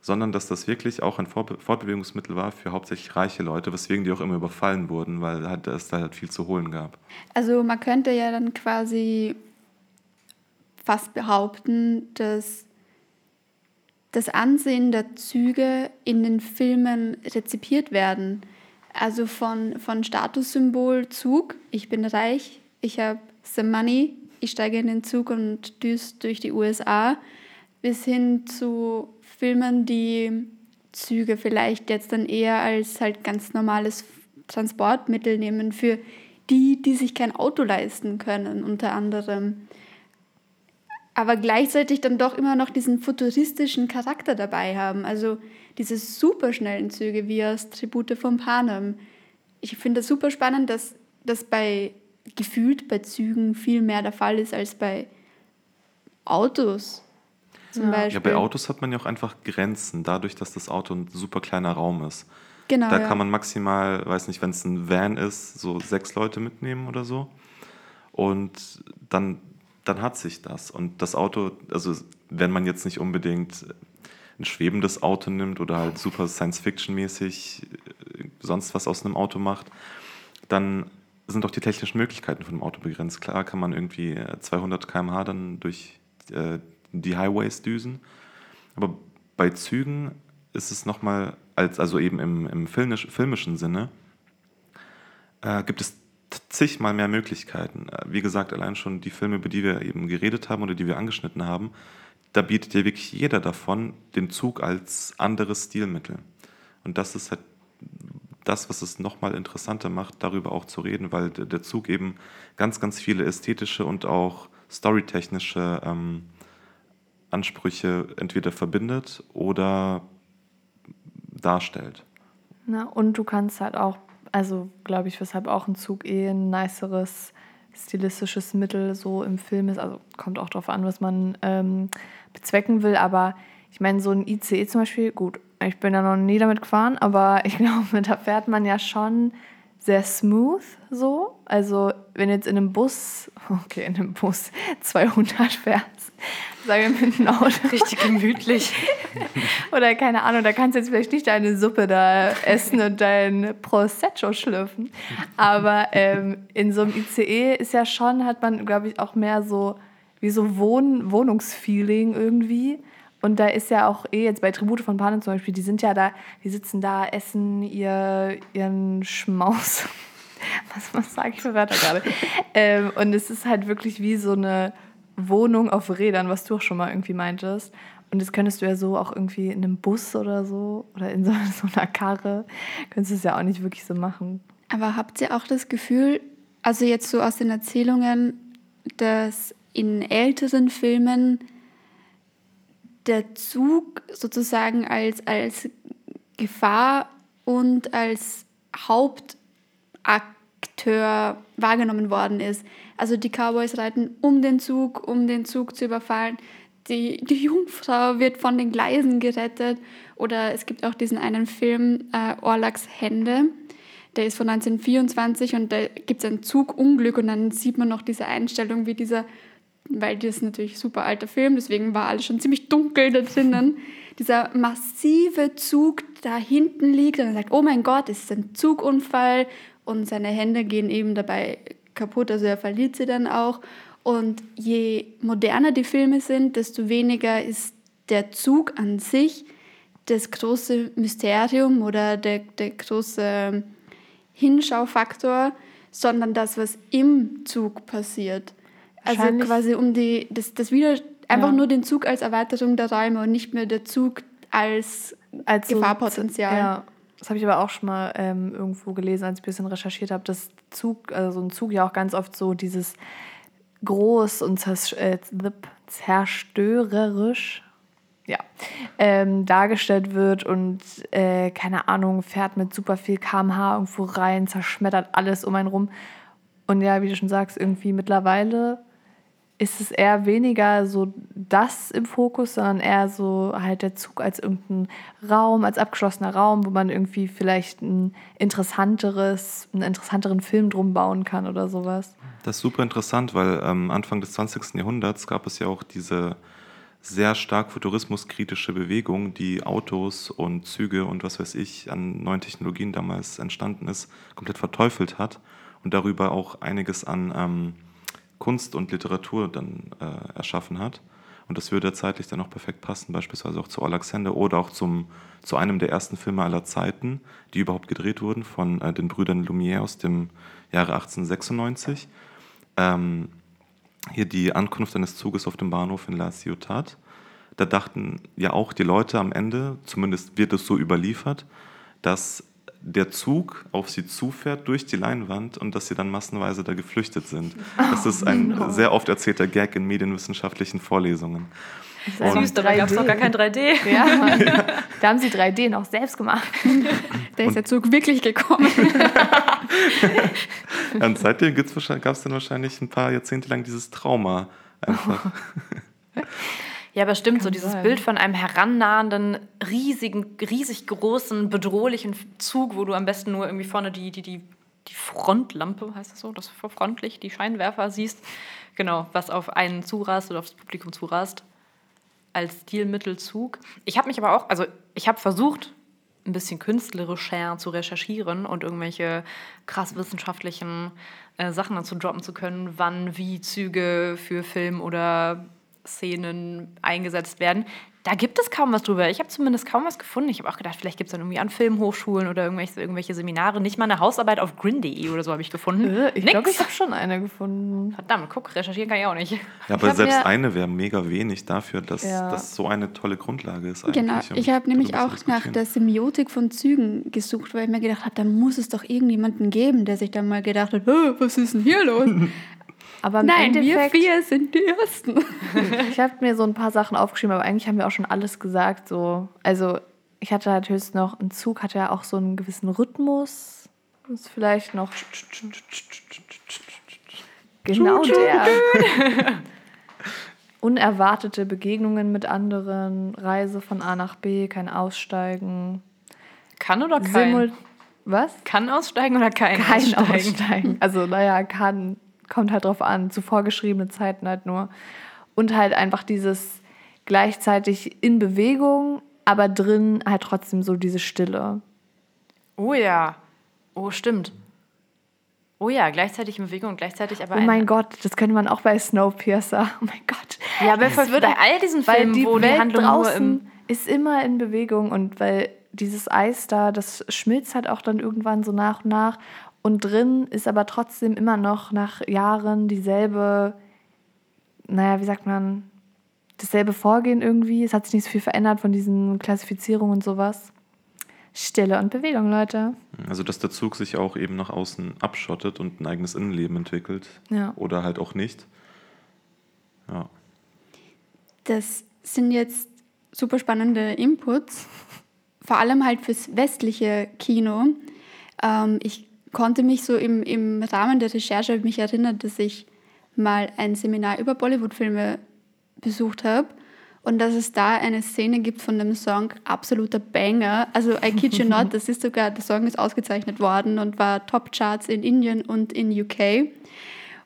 Sondern dass das wirklich auch ein Fortbewegungsmittel war für hauptsächlich reiche Leute, weswegen die auch immer überfallen wurden, weil halt es da halt viel zu holen gab. Also man könnte ja dann quasi fast behaupten, dass das Ansehen der Züge in den Filmen rezipiert werden. Also von, von Statussymbol Zug, ich bin reich, ich habe some money, ich steige in den Zug und düst durch die USA, bis hin zu Filmen, die Züge vielleicht jetzt dann eher als halt ganz normales Transportmittel nehmen für die, die sich kein Auto leisten können, unter anderem. Aber gleichzeitig dann doch immer noch diesen futuristischen Charakter dabei haben. Also diese superschnellen Züge wie aus Tribute von Panem. Ich finde das super spannend, dass das bei gefühlt bei Zügen viel mehr der Fall ist als bei Autos. Zum ja. Beispiel. ja, bei Autos hat man ja auch einfach Grenzen, dadurch, dass das Auto ein super kleiner Raum ist. Genau. Da ja. kann man maximal, weiß nicht, wenn es ein Van ist, so sechs Leute mitnehmen oder so. Und dann, dann hat sich das. Und das Auto, also wenn man jetzt nicht unbedingt ein schwebendes Auto nimmt oder halt super Science-Fiction-mäßig äh, sonst was aus einem Auto macht, dann sind auch die technischen Möglichkeiten von dem Auto begrenzt. Klar kann man irgendwie 200 äh, km/h dann durch äh, die Highways düsen, aber bei Zügen ist es nochmal, als, also eben im, im filmisch, filmischen Sinne, äh, gibt es zigmal mehr Möglichkeiten. Äh, wie gesagt, allein schon die Filme, über die wir eben geredet haben oder die wir angeschnitten haben, da bietet ja wirklich jeder davon den Zug als anderes Stilmittel. Und das ist halt das, was es nochmal interessanter macht, darüber auch zu reden, weil der Zug eben ganz, ganz viele ästhetische und auch storytechnische ähm, Ansprüche entweder verbindet oder darstellt. Na, und du kannst halt auch, also glaube ich, weshalb auch ein Zug eh ein niceres stilistisches Mittel so im Film ist. Also kommt auch darauf an, was man ähm, bezwecken will. Aber ich meine, so ein ICE zum Beispiel, gut, ich bin ja noch nie damit gefahren, aber ich glaube, da fährt man ja schon sehr smooth so. Also wenn jetzt in einem Bus, okay, in einem Bus 200 fährst, sagen wir mit einem Auto. Richtig gemütlich. Oder keine Ahnung, da kannst du jetzt vielleicht nicht deine Suppe da essen und dein Prosecco schlürfen. Aber ähm, in so einem ICE ist ja schon, hat man, glaube ich, auch mehr so wie so Wohn Wohnungsfeeling irgendwie. Und da ist ja auch eh jetzt bei Tribute von Panem zum Beispiel, die sind ja da, die sitzen da, essen ihr, ihren Schmaus. was, was sage ich für Wörter gerade? ähm, und es ist halt wirklich wie so eine Wohnung auf Rädern, was du auch schon mal irgendwie meintest. Und das könntest du ja so auch irgendwie in einem Bus oder so oder in so, so einer Karre, könntest du es ja auch nicht wirklich so machen. Aber habt ihr auch das Gefühl, also jetzt so aus den Erzählungen, dass in älteren Filmen der Zug sozusagen als, als Gefahr und als Hauptakteur wahrgenommen worden ist. Also die Cowboys reiten um den Zug, um den Zug zu überfallen. Die, die Jungfrau wird von den Gleisen gerettet. Oder es gibt auch diesen einen Film, äh, Orlaks Hände. Der ist von 1924 und da gibt es ein Zugunglück und dann sieht man noch diese Einstellung, wie dieser weil das ist natürlich super alter Film, deswegen war alles schon ziemlich dunkel da drinnen. Dieser massive Zug da hinten liegt und er sagt, oh mein Gott, es ist ein Zugunfall und seine Hände gehen eben dabei kaputt, also er verliert sie dann auch. Und je moderner die Filme sind, desto weniger ist der Zug an sich das große Mysterium oder der, der große Hinschaufaktor, sondern das, was im Zug passiert. Also quasi um die, das, das wieder, einfach ja. nur den Zug als Erweiterung der Räume und nicht mehr der Zug als, als Gefahrpotenzial. So, ja. Das habe ich aber auch schon mal ähm, irgendwo gelesen, als ich ein bisschen recherchiert habe, dass Zug, also so ein Zug ja auch ganz oft so dieses groß und äh, zerstörerisch ja, ähm, dargestellt wird und äh, keine Ahnung, fährt mit super viel kmh irgendwo rein, zerschmettert alles um einen rum. Und ja, wie du schon sagst, irgendwie mittlerweile ist es eher weniger so das im Fokus, sondern eher so halt der Zug als irgendein Raum, als abgeschlossener Raum, wo man irgendwie vielleicht ein interessanteres, einen interessanteren Film drum bauen kann oder sowas. Das ist super interessant, weil ähm, Anfang des 20. Jahrhunderts gab es ja auch diese sehr stark futurismuskritische Bewegung, die Autos und Züge und was weiß ich an neuen Technologien damals entstanden ist, komplett verteufelt hat und darüber auch einiges an ähm, Kunst und Literatur dann äh, erschaffen hat. Und das würde zeitlich dann auch perfekt passen, beispielsweise auch zu Alexander oder auch zum, zu einem der ersten Filme aller Zeiten, die überhaupt gedreht wurden, von äh, den Brüdern Lumière aus dem Jahre 1896. Ähm, hier die Ankunft eines Zuges auf dem Bahnhof in La Ciotat. Da dachten ja auch die Leute am Ende, zumindest wird es so überliefert, dass der Zug auf sie zufährt durch die Leinwand und dass sie dann massenweise da geflüchtet sind. Das ist ein oh, no. sehr oft erzählter Gag in medienwissenschaftlichen Vorlesungen. Das Süß, da gab es noch gar kein 3D. Ja, ja. Da haben sie 3D noch selbst gemacht. Da ist der Zug wirklich gekommen. und seitdem gab es dann wahrscheinlich ein paar Jahrzehnte lang dieses Trauma einfach. Ja, aber stimmt, Kann so dieses sein. Bild von einem herannahenden, riesigen, riesig großen, bedrohlichen Zug, wo du am besten nur irgendwie vorne die, die, die, die Frontlampe, heißt das so, das Frontlicht, die Scheinwerfer siehst, genau, was auf einen zurast oder aufs Publikum zurast, als Stilmittelzug. Ich habe mich aber auch, also ich habe versucht, ein bisschen künstlerischer zu recherchieren und irgendwelche krass wissenschaftlichen äh, Sachen dazu droppen zu können, wann wie Züge für Film oder Szenen eingesetzt werden. Da gibt es kaum was drüber. Ich habe zumindest kaum was gefunden. Ich habe auch gedacht, vielleicht gibt es dann irgendwie an Filmhochschulen oder irgendwelche, irgendwelche Seminare. Nicht mal eine Hausarbeit auf grin.de oder so habe ich gefunden. Äh, ich glaube, ich habe schon eine gefunden. Verdammt, guck, recherchieren kann ich auch nicht. Ja, aber selbst eine wäre mega wenig dafür, dass ja. das so eine tolle Grundlage ist. Genau, um ich habe nämlich auch nach der Semiotik von Zügen gesucht, weil ich mir gedacht habe, da muss es doch irgendjemanden geben, der sich dann mal gedacht hat, was ist denn hier los? Aber Nein, Endeffekt, wir vier sind die Ersten. ich habe mir so ein paar Sachen aufgeschrieben, aber eigentlich haben wir auch schon alles gesagt. So. Also ich hatte halt höchstens noch, ein Zug hat ja auch so einen gewissen Rhythmus. Das ist vielleicht noch... Genau der. Unerwartete Begegnungen mit anderen, Reise von A nach B, kein Aussteigen. Kann oder kein? Simul Was? Kann aussteigen oder kein, kein aussteigen? aussteigen. Also naja, kann kommt halt drauf an, zu vorgeschriebenen Zeiten halt nur. Und halt einfach dieses gleichzeitig in Bewegung, aber drin halt trotzdem so diese Stille. Oh ja. Oh, stimmt. Oh ja, gleichzeitig in Bewegung und gleichzeitig aber. Oh mein Gott, das könnte man auch bei Snowpiercer. Oh mein Gott. Ja, aber es wird bei all diesen Filmen, die wo Welt die Handlung draußen ist immer in Bewegung und weil dieses Eis da, das schmilzt halt auch dann irgendwann so nach und nach und drin ist aber trotzdem immer noch nach Jahren dieselbe, naja, wie sagt man, dasselbe Vorgehen irgendwie. Es hat sich nicht so viel verändert von diesen Klassifizierungen und sowas. Stille und Bewegung, Leute. Also, dass der Zug sich auch eben nach außen abschottet und ein eigenes Innenleben entwickelt. Ja. Oder halt auch nicht. Ja. Das sind jetzt super spannende Inputs, vor allem halt fürs westliche Kino. Ähm, ich konnte mich so im, im Rahmen der Recherche mich erinnern, dass ich mal ein Seminar über Bollywood-Filme besucht habe und dass es da eine Szene gibt von dem Song absoluter Banger. Also I kid you not, das ist sogar, der Song ist ausgezeichnet worden und war Top-Charts in Indien und in UK.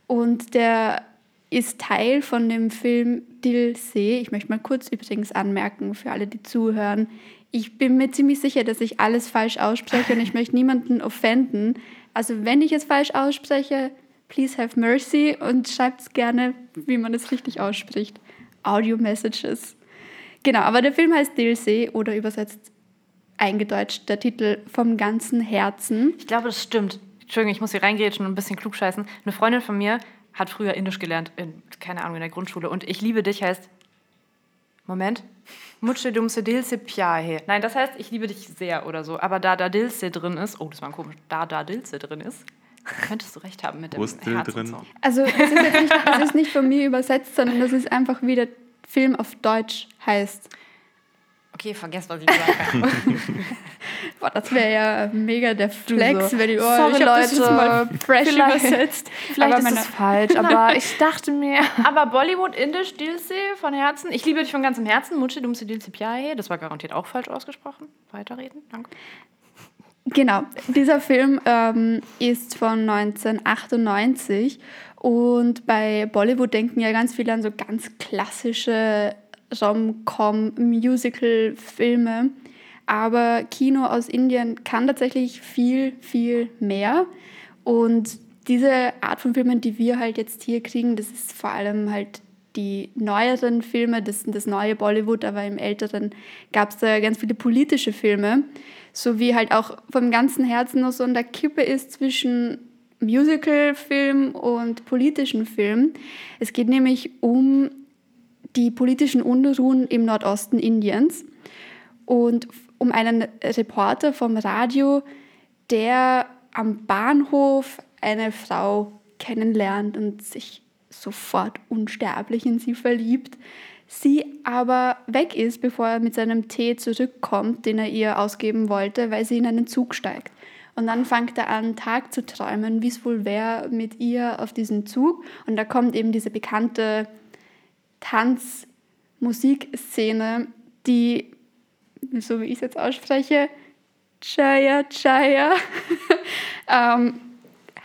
Und der ist Teil von dem Film Dil Se. Ich möchte mal kurz übrigens anmerken für alle, die zuhören. Ich bin mir ziemlich sicher, dass ich alles falsch ausspreche und ich möchte niemanden offenden. Also wenn ich es falsch ausspreche, please have mercy und schreibt es gerne, wie man es richtig ausspricht. Audio-Messages. Genau, aber der Film heißt DLC oder übersetzt eingedeutscht der Titel vom ganzen Herzen. Ich glaube, das stimmt. Entschuldigung, ich muss hier reingrätschen und ein bisschen klugscheißen. Eine Freundin von mir hat früher Indisch gelernt, in, keine Ahnung, in der Grundschule. Und ich liebe dich heißt. Moment. Mutsche dumse dilse pyahe. Nein, das heißt, ich liebe dich sehr oder so. Aber da da dilse drin ist, oh, das war ein komisch, da da dilse drin ist, könntest du recht haben mit dem Wo ist Dill Herz drin? und so. Also das ist jetzt nicht, das ist nicht von mir übersetzt, sondern das ist einfach, wie der Film auf Deutsch heißt. Okay, vergesst, was ich gesagt habe. Boah, das wäre ja mega der Flex, so. wenn die oh, Sorry, ich das jetzt Leute. mal fresh Vielleicht- übersetzt. Vielleicht Aber ist es falsch, aber ich dachte mir. Aber Bollywood, Indisch, Dilse von Herzen. Ich liebe dich von ganzem Herzen. Mutsche dumse dilse pyahe. Das war garantiert auch falsch ausgesprochen. Weiterreden, danke. Genau, dieser Film ähm, ist von 1998 und bei Bollywood denken ja ganz viele an so ganz klassische Rom-Com-Musical-Filme. Aber Kino aus Indien kann tatsächlich viel, viel mehr. Und diese Art von Filmen, die wir halt jetzt hier kriegen, das ist vor allem halt die neueren Filme, das sind das neue Bollywood, aber im älteren gab es da ganz viele politische Filme, so wie halt auch vom ganzen Herzen noch so an der Kippe ist zwischen Musical-Film und politischen Film. Es geht nämlich um die politischen Unruhen im Nordosten Indiens und um einen Reporter vom Radio, der am Bahnhof eine Frau kennenlernt und sich sofort unsterblich in sie verliebt, sie aber weg ist, bevor er mit seinem Tee zurückkommt, den er ihr ausgeben wollte, weil sie in einen Zug steigt. Und dann fängt er an, Tag zu träumen, wie es wohl wäre mit ihr auf diesem Zug. Und da kommt eben diese bekannte Tanz-Musikszene, die, so wie ich es jetzt ausspreche, Chaya Chaya ähm,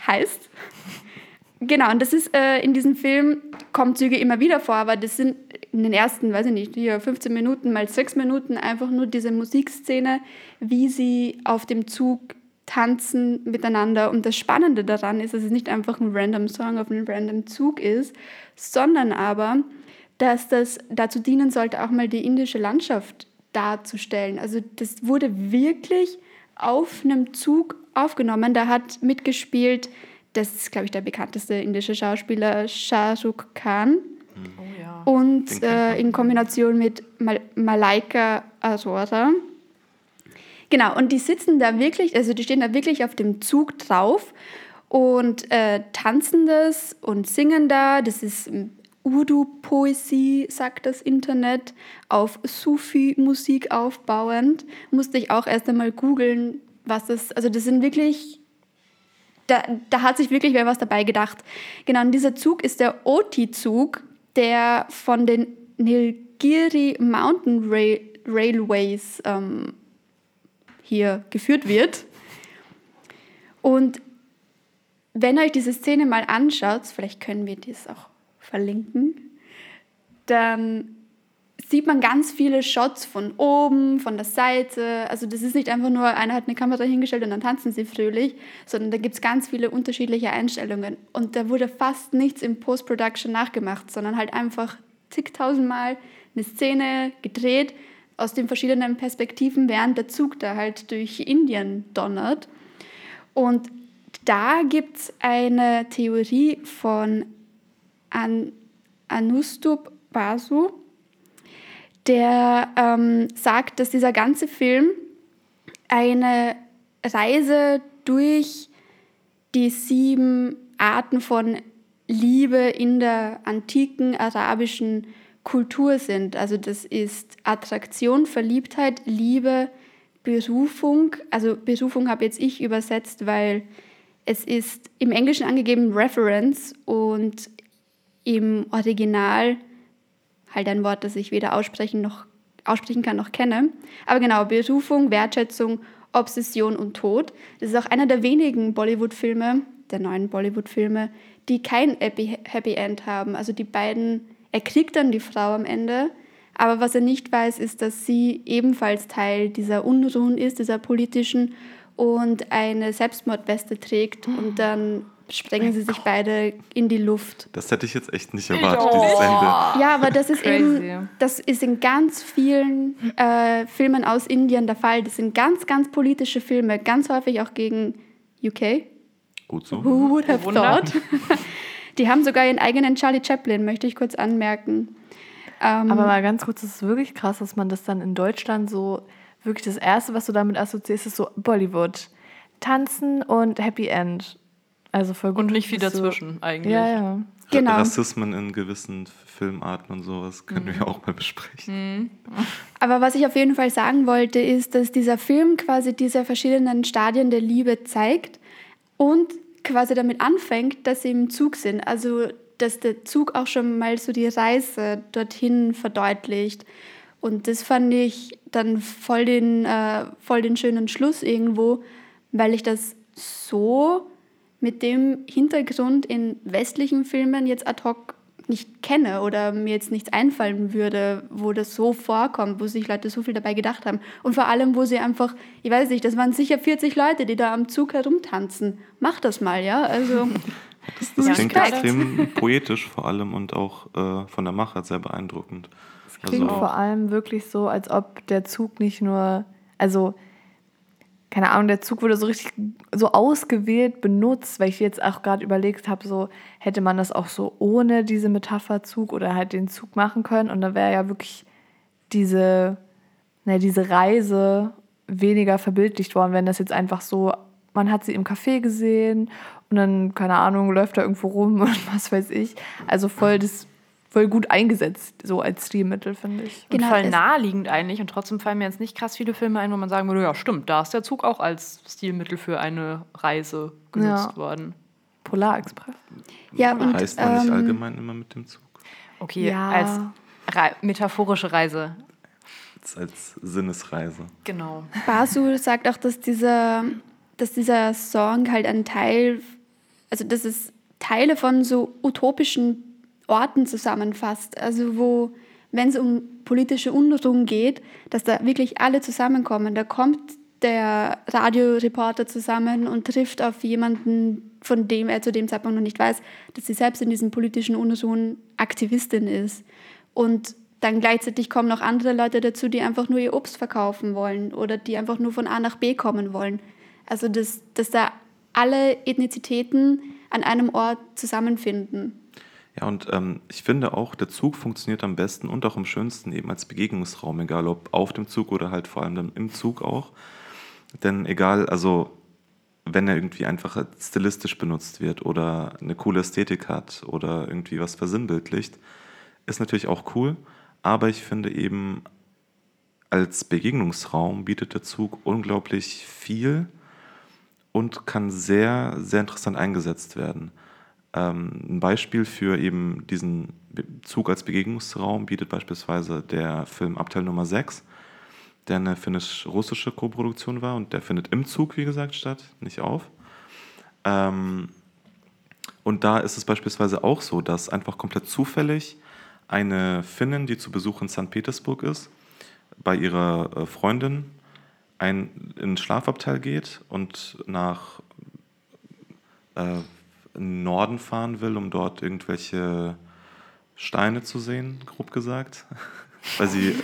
heißt. Genau, und das ist äh, in diesem Film, kommen Züge immer wieder vor, aber das sind in den ersten, weiß ich nicht, hier 15 Minuten mal 6 Minuten einfach nur diese Musikszene, wie sie auf dem Zug tanzen miteinander. Und das Spannende daran ist, dass es nicht einfach ein random Song auf einem random Zug ist, sondern aber, dass das dazu dienen sollte, auch mal die indische Landschaft darzustellen. Also das wurde wirklich auf einem Zug aufgenommen. Da hat mitgespielt, das ist, glaube ich, der bekannteste indische Schauspieler, Shah Rukh Khan. Oh ja. Und äh, in Kombination mit Mal Malaika Arora. Genau, und die sitzen da wirklich, also die stehen da wirklich auf dem Zug drauf und äh, tanzen das und singen da. Das ist ähm, Urdu-Poesie, sagt das Internet, auf Sufi-Musik aufbauend. Musste ich auch erst einmal googeln, was das, also das sind wirklich da, da hat sich wirklich wer was dabei gedacht. Genau, und dieser Zug ist der Oti-Zug, der von den Nilgiri Mountain Rail Railways ähm, hier geführt wird. Und wenn euch diese Szene mal anschaut, vielleicht können wir das auch verlinken, dann sieht man ganz viele Shots von oben, von der Seite. Also das ist nicht einfach nur, einer hat eine Kamera hingestellt und dann tanzen sie fröhlich, sondern da gibt es ganz viele unterschiedliche Einstellungen. Und da wurde fast nichts im Post-Production nachgemacht, sondern halt einfach zigtausendmal eine Szene gedreht aus den verschiedenen Perspektiven, während der Zug da halt durch Indien donnert. Und da gibt es eine Theorie von An Anustub Basu, der ähm, sagt, dass dieser ganze Film eine Reise durch die sieben Arten von Liebe in der antiken arabischen Kultur sind. Also das ist Attraktion, Verliebtheit, Liebe, Berufung. Also Berufung habe jetzt ich übersetzt, weil es ist im Englischen angegeben Reference und im Original halt ein Wort, das ich weder aussprechen noch aussprechen kann noch kenne. Aber genau, Berufung, Wertschätzung, Obsession und Tod. Das ist auch einer der wenigen Bollywood-Filme, der neuen Bollywood-Filme, die kein Happy End haben. Also die beiden, er kriegt dann die Frau am Ende, aber was er nicht weiß, ist, dass sie ebenfalls Teil dieser Unruhen ist, dieser politischen und eine Selbstmordweste trägt und dann sprengen sie sich beide in die Luft. Das hätte ich jetzt echt nicht erwartet, dieses Ende. Ja, aber das ist Crazy. eben, das ist in ganz vielen äh, Filmen aus Indien der Fall. Das sind ganz, ganz politische Filme, ganz häufig auch gegen UK. Gut so. Who would have Wunder. thought? Die haben sogar ihren eigenen Charlie Chaplin, möchte ich kurz anmerken. Ähm, Aber mal ganz kurz, es ist wirklich krass, dass man das dann in Deutschland so, wirklich das Erste, was du damit assoziierst, ist so Bollywood. Tanzen und Happy End. Also voll gut. Und nicht viel dazwischen eigentlich. Ja, ja. Genau. Rassismen in gewissen Filmarten und sowas können Mhm. wir auch mal besprechen. Aber was ich auf jeden Fall sagen wollte, ist, dass dieser Film quasi diese verschiedenen Stadien der Liebe zeigt und quasi damit anfängt, dass sie im Zug sind. Also, dass der Zug auch schon mal so die Reise dorthin verdeutlicht. Und das fand ich dann voll den, äh, voll den schönen Schluss irgendwo, weil ich das so mit dem Hintergrund in westlichen Filmen jetzt ad hoc nicht kenne oder mir jetzt nichts einfallen würde, wo das so vorkommt, wo sich Leute so viel dabei gedacht haben. Und vor allem, wo sie einfach, ich weiß nicht, das waren sicher 40 Leute, die da am Zug herumtanzen. Mach das mal, ja? Also, Das Ja, klingt Respekt. extrem poetisch vor allem und auch äh, von der Machart sehr beeindruckend. Klingt Also, vor allem wirklich so, als ob der Zug nicht nur, also keine Ahnung, der Zug wurde so richtig so ausgewählt benutzt, weil ich jetzt auch gerade überlegt habe, so hätte man das auch so ohne diese Metapher Zug oder halt den Zug machen können und dann wäre ja wirklich diese, ne, diese Reise weniger verbildlicht worden, wenn das jetzt einfach so, man hat sie im Café gesehen und dann, keine Ahnung, läuft da irgendwo rum und was weiß ich. Also voll das voll gut eingesetzt, so als Stilmittel, finde ich. Und Genau, voll es- naheliegend eigentlich. Und trotzdem fallen mir jetzt nicht krass viele Filme ein, wo man sagen würde, ja stimmt, da ist der Zug auch als Stilmittel für eine Reise genutzt Ja. worden. Polarexpress. ja, und reist man nicht ähm, allgemein immer mit dem Zug? Okay, Ja. als Re metaphorische Reise. Als, als Sinnesreise. Genau. Basu sagt auch, dass dieser, dass dieser Song halt ein Teil, also dass es Teile von so utopischen Orten zusammenfasst. Also wo, wenn es um politische Unruhen geht, dass da wirklich alle zusammenkommen. Da kommt der Radioreporter zusammen und trifft auf jemanden, von dem er zu dem Zeitpunkt noch nicht weiß, dass sie selbst in diesen politischen Unruhen Aktivistin ist. Und dann gleichzeitig kommen noch andere Leute dazu, die einfach nur ihr Obst verkaufen wollen oder die einfach nur von A nach B kommen wollen. Also dass, dass da alle Ethnizitäten an einem Ort zusammenfinden. Ja, und ähm, ich finde auch, der Zug funktioniert am besten und auch am schönsten eben als Begegnungsraum, egal ob auf dem Zug oder halt vor allem dann im Zug auch. Denn egal, also wenn er irgendwie einfach stilistisch benutzt wird oder eine coole Ästhetik hat oder irgendwie was versinnbildlicht, ist natürlich auch cool. Aber ich finde eben, als Begegnungsraum bietet der Zug unglaublich viel und kann sehr, sehr interessant eingesetzt werden. Ähm, ein Beispiel für eben diesen Zug als Begegnungsraum bietet beispielsweise der Film Abteil Nummer 6, der eine finnisch-russische Koproduktion war und der findet im Zug, wie gesagt, statt, nicht auf. Ähm, und da ist es beispielsweise auch so, dass einfach komplett zufällig eine Finnin, die zu Besuch in St. Petersburg ist, bei ihrer äh, Freundin ein, in den Schlafabteil geht und nach äh, Norden fahren will, um dort irgendwelche Steine zu sehen, grob gesagt. weil, sie,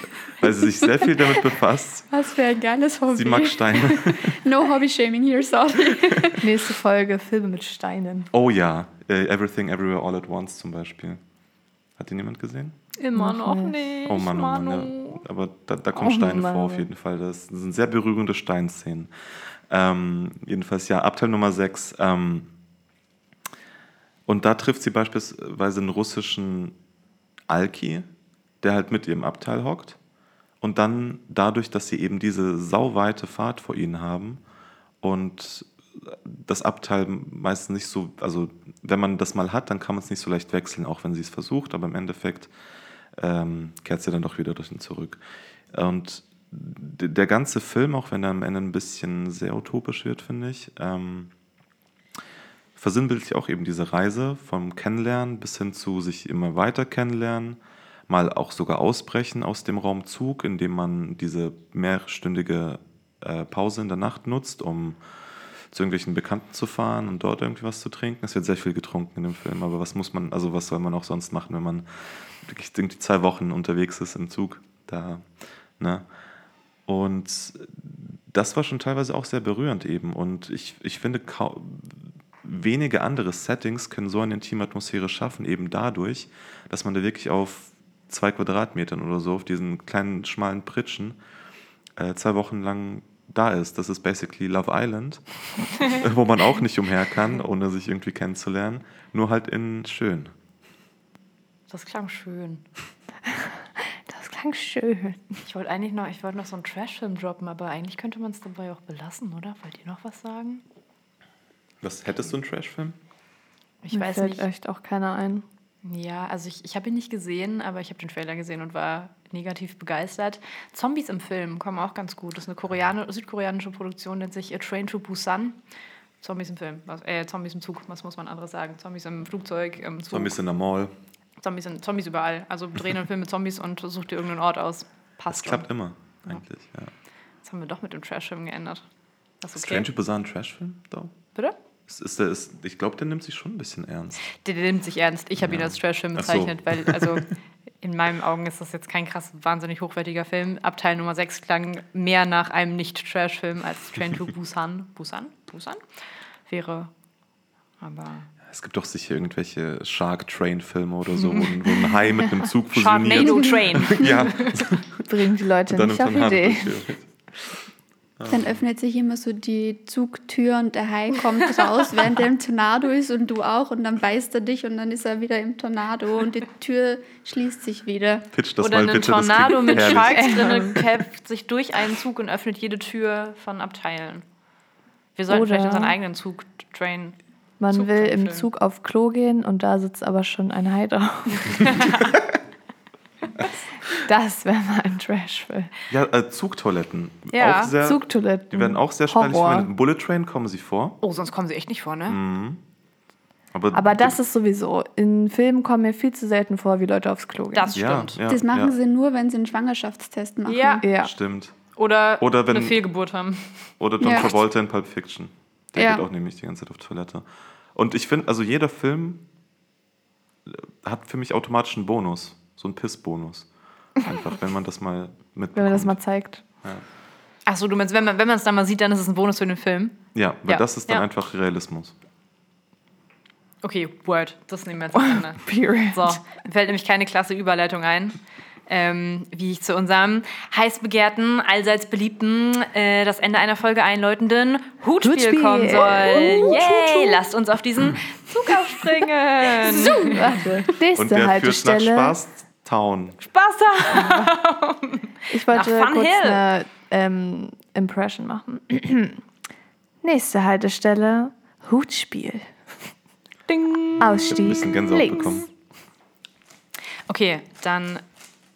weil sie sich sehr viel damit befasst. Was für ein geiles Hobby. Sie mag Steine. no Hobby-Shaming here, sorry. Nächste Folge, Filme mit Steinen. Oh ja, äh, Everything Everywhere All at Once zum Beispiel. Hat den jemand gesehen? Immer Noch noch nicht. Oh Mann, oh Mann, Manu. aber da, da kommen Oh Steine Mann. vor auf jeden Fall. Das sind sehr berührende Steinszenen. Ähm, jedenfalls ja, Abteil Nummer 6. Ähm, und da trifft sie beispielsweise einen russischen Alki, der halt mit ihrem Abteil hockt. Und dann dadurch, dass sie eben diese sauweite Fahrt vor ihnen haben und das Abteil meistens nicht so, also wenn man das mal hat, dann kann man es nicht so leicht wechseln, auch wenn sie es versucht, aber im Endeffekt ähm, kehrt sie dann doch wieder durch ihn zurück. Und der ganze Film, auch wenn er am Ende ein bisschen sehr utopisch wird, finde ich, ähm, versinnbildlich auch eben diese Reise vom Kennenlernen bis hin zu sich immer weiter kennenlernen, mal auch sogar ausbrechen aus dem Raum Zug, indem man diese mehrstündige äh, Pause in der Nacht nutzt, um zu irgendwelchen Bekannten zu fahren und dort irgendwie was zu trinken. Es wird sehr viel getrunken in dem Film, aber was muss man, also was soll man auch sonst machen, wenn man wirklich irgendwie zwei Wochen unterwegs ist im Zug? Da, ne? Und das war schon teilweise auch sehr berührend eben. Und ich, ich finde, wenige andere Settings können so eine intime Atmosphäre schaffen, eben dadurch, dass man da wirklich auf zwei Quadratmetern oder so, auf diesen kleinen, schmalen Pritschen, äh, zwei Wochen lang da ist. Das ist basically Love Island, wo man auch nicht umher kann, ohne sich irgendwie kennenzulernen. Nur halt in schön. Das klang schön. Das klang schön. Ich wollte eigentlich noch, ich wollte noch so einen Trash-Film droppen, aber eigentlich könnte man es dabei auch belassen, oder? Wollt ihr noch was sagen? Was hättest du einen Trashfilm? Ich Mir weiß fällt nicht. echt auch keiner ein. Ja, also ich, ich habe ihn nicht gesehen, aber ich habe den Trailer gesehen und war negativ begeistert. Zombies im Film kommen auch ganz gut. Das ist eine Koreane, südkoreanische Produktion, nennt sich A Train to Busan. Zombies im Film, was, äh, Zombies im Zug, was muss man anderes sagen? Zombies im Flugzeug, im Zug. Zombies in der Mall. Zombies, in, Zombies überall. Also drehen einen Film mit Zombies und such dir irgendeinen Ort aus. Das Passt klappt schon. immer, eigentlich. Ja. Das haben wir doch mit dem Trash-Film geändert. Das ist okay. Strange ein Trashfilm? Da. Bitte? Ist, ist der, ist, ich glaube, der nimmt sich schon ein bisschen ernst. Der, der nimmt sich ernst. Ich habe ihn Ja. als Trash-Film Ach so. bezeichnet, weil, also in meinen Augen ist das jetzt kein krass wahnsinnig hochwertiger Film. Abteil Nummer 6 klang mehr nach einem Nicht-Trash-Film als Train to Busan. Busan? Busan? Wäre. Aber. Es gibt doch sicher irgendwelche Shark Train-Filme oder so, wo, ein- wo ein Hai mit einem Zug fusioniert. Sharknado Train. ja, Bringen die Leute nicht auf Idee. Durchführt. Dann öffnet sich immer so die Zugtür und der Hai kommt raus, während er im Tornado ist und du auch. Und dann beißt er dich und dann ist er wieder im Tornado und die Tür schließt sich wieder. Pitch das Oder mal ein bitte. Tornado mit herrlich. Sharks drin kämpft sich durch einen Zug und öffnet jede Tür von Abteilen. Wir sollten Oder- vielleicht unseren eigenen Zug train. Man Zug will im. Zug auf Klo gehen und da sitzt aber schon ein Hai drauf. das wäre mal ein Trashfilm. Ja, äh, Zugtoiletten. Ja, auch sehr, Zugtoiletten. Die werden auch sehr schnell. In Bullet Train kommen sie vor. Oh, sonst kommen sie echt nicht vor, ne? Mhm. Aber, Aber das ist sowieso, in Filmen kommen mir viel zu selten vor, wie Leute aufs Klo gehen. Das ja, stimmt. ja, Das machen ja, sie nur, wenn sie einen Schwangerschaftstest machen. Ja. ja. Stimmt. Oder, Oder wenn- eine Fehlgeburt haben. Oder John Ja. Travolta in Pulp Fiction. Der Ja. geht auch nämlich die ganze Zeit auf Toilette. Und ich finde, also jeder Film hat für mich automatisch einen Bonus. So einen Pissbonus. Einfach, wenn man das mal mitbekommt. Wenn man das mal zeigt. Achso, du meinst, wenn man es dann mal sieht, dann ist es ein Bonus für den Film. Ja, weil Ja, das ist dann ja. einfach Realismus. Okay, Word, das nehmen wir jetzt Ende. Period. So, mir fällt nämlich keine klasse Überleitung ein. Ähm, wie ich zu unserem heiß begehrten, allseits beliebten, äh, das Ende einer Folge einläutenden Hutspiel, Hutspiel. kommen soll. Hut, Yay, lasst uns auf diesen Zug aufspringen. Warte. Und Nächste der führt nach Haltestelle. Spaß Town. Spaß haben. Ich wollte kurz Hill. eine ähm, Impression machen. Nächste Haltestelle, Hutspiel. Ding. Ausstieg ein bisschen Gänsehaut links. bekommen. Okay, dann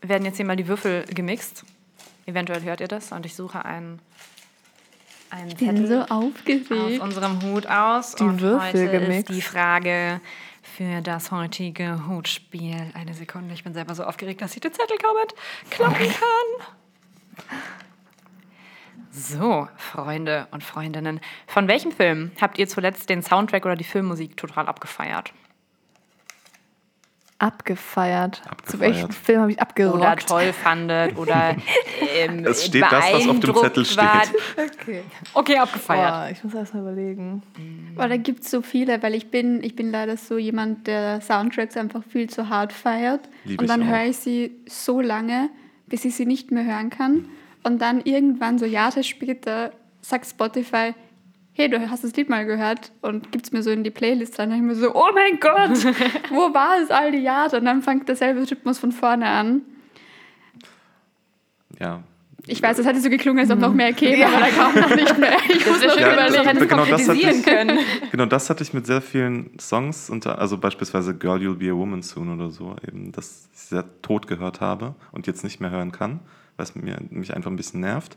werden jetzt hier mal die Würfel gemixt. Eventuell hört ihr das und ich suche einen, einen Ich bin so aus aufgeregt. unserem Hut aus. Die und Würfel heute gemixt. ist die Frage für das heutige Hutspiel. Eine Sekunde, ich bin selber so aufgeregt, dass ich den Zettel kaum klappen kann. So, Freunde und Freundinnen, von welchem Film habt ihr zuletzt den Soundtrack oder die Filmmusik total abgefeiert? Abgefeiert. Zu Abgefeiert. welchem Film habe ich abgerockt? Oder toll fandet oder ähm, Es steht das, was auf dem Zettel steht. Okay. Okay, abgefeiert. Boah, ich muss erst mal überlegen. Aber da gibt es so viele, weil ich bin, ich bin leider so jemand, der Soundtracks einfach viel zu hart feiert. Lieb und dann höre ich sie so lange, bis ich sie nicht mehr hören kann. Und dann irgendwann, so Jahre später, sagt Spotify, hey, du hast das Lied mal gehört und gibt es mir so in die Playlist rein. Und ich mir so, oh mein Gott, wo war es all die Jahre? Und dann fängt derselbe Rhythmus von vorne an. Ja. Ich weiß, es hätte so geklungen, als ob noch mehr käme, aber da kam noch nicht mehr. Ich muss noch du überlegen. genau das hatte konkretisieren ich- können. Genau, das hatte ich mit sehr vielen Songs, unter, also beispielsweise Girl, You'll Be a Woman Soon oder so, eben, das ich sehr tot gehört habe und jetzt nicht mehr hören kann, weil es mir, mich einfach ein bisschen nervt.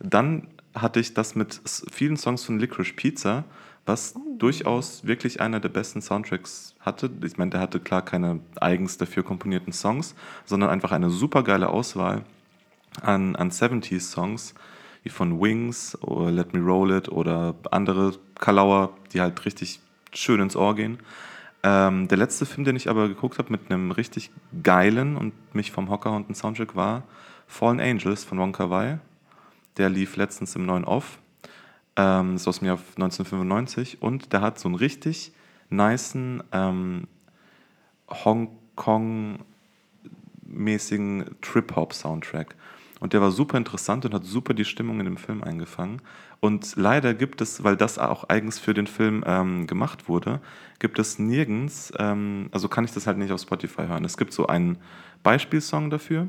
Dann hatte ich das mit vielen Songs von Licorice Pizza, was durchaus wirklich einer der besten Soundtracks hatte. Ich meine, der hatte klar keine eigens dafür komponierten Songs, sondern einfach eine super geile Auswahl an, an 70s-Songs, wie von Wings oder Let Me Roll It oder andere Kalauer, die halt richtig schön ins Ohr gehen. Ähm, der letzte Film, den ich aber geguckt habe mit einem richtig geilen und mich vom Hocker und Soundtrack war Fallen Angels von Wong Kar Wai. Der lief letztens im neuen Off. Ähm, das ist aus dem Jahr 1995 und der hat so einen richtig nicen ähm, Hongkong-mäßigen Trip-Hop-Soundtrack. Und der war super interessant und hat super die Stimmung in dem Film eingefangen. Und leider gibt es, weil das auch eigens für den Film ähm, gemacht wurde, gibt es nirgends, ähm, also kann ich das halt nicht auf Spotify hören. Es gibt so einen Beispielsong dafür,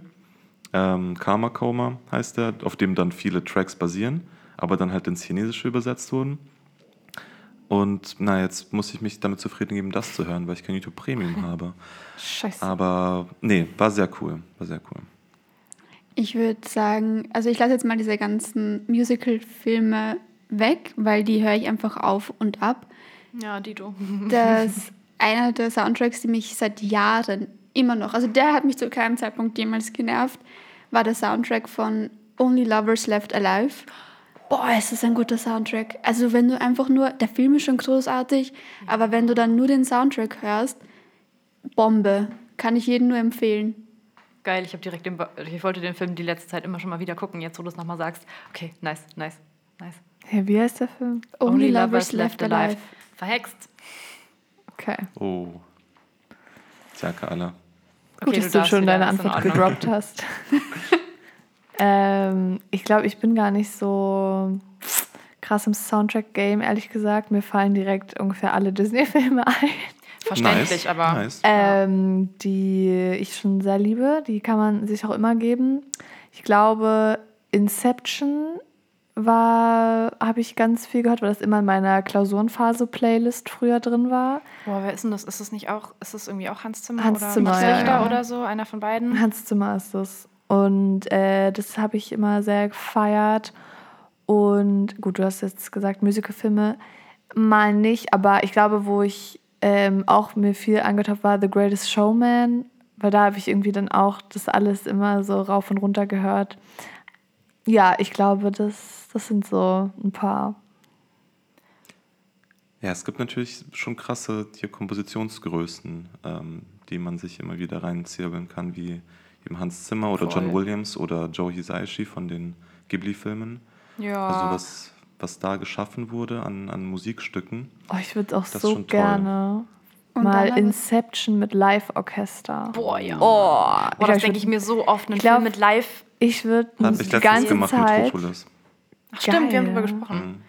ähm, Karma Coma heißt der, auf dem dann viele Tracks basieren, aber dann halt ins Chinesische übersetzt wurden. Und na, jetzt muss ich mich damit zufrieden geben, das zu hören, weil ich kein YouTube Premium habe. Scheiße. Aber nee, war sehr cool. War sehr cool. Ich würde sagen, also ich lasse jetzt mal diese ganzen Musical-Filme weg, weil die höre ich einfach auf und ab. Ja, Dito. dass einer der Soundtracks, die mich seit Jahren immer noch, also der hat mich zu keinem Zeitpunkt jemals genervt, war der Soundtrack von Only Lovers Left Alive. Boah, ist das ein guter Soundtrack. Also wenn du einfach nur, der Film ist schon großartig, aber wenn du dann nur den Soundtrack hörst, Bombe. Kann ich jedem nur empfehlen. Geil, ich habe direkt den, ich wollte den Film die letzte Zeit immer schon mal wieder gucken, jetzt wo du es nochmal sagst. Okay, nice, nice, nice. Ja, wie heißt der Film? Only, Lovers, Left Alive. Verhext. Okay. Oh. Allah. Gut, Okay, dass du, darfst schon deine Antwort gedroppt hast. ähm, ich glaube, ich bin gar nicht so krass im Soundtrack-Game, ehrlich gesagt. Mir fallen direkt ungefähr alle Disney-Filme ein, Verständlich, nice. aber Nice. ähm, die ich schon sehr liebe. Die kann man sich auch immer geben. Ich glaube, Inception war, habe ich ganz viel gehört, weil das immer in meiner Klausurenphase-Playlist früher drin war. boah, wer ist denn das? Ist das nicht auch, ist das irgendwie auch Hans Zimmer Hans oder Zimmer, Max Richter ja. oder so? Einer von beiden? Hans Zimmer ist es. Und äh, das habe ich immer sehr gefeiert. Und gut, du hast jetzt gesagt, Musicalfilme mal nicht, aber ich glaube, wo ich ähm, auch mir viel angehört habe, war The Greatest Showman, weil da habe ich irgendwie dann auch das alles immer so rauf und runter gehört. Ja, ich glaube, das, das sind so ein paar. Ja, es gibt natürlich schon krasse hier Kompositionsgrößen, ähm, die man sich immer wieder reinzirbeln kann, wie eben Hans Zimmer oder Voll. John Williams oder Joe Hisaishi von den Ghibli-Filmen. Ja. Also was, was da geschaffen wurde an, an Musikstücken. Oh, ich würde auch so gerne Und mal Inception mit Live-Orchester. Boah, ja. Oh, Boah, glaub, das denke ich mir so oft. Einen Ich glaub- Film mit Live. Ich würde Habe ich die ganze gemacht Zeit. mit Fotolis. Ach, stimmt, wir haben drüber gesprochen. Mhm.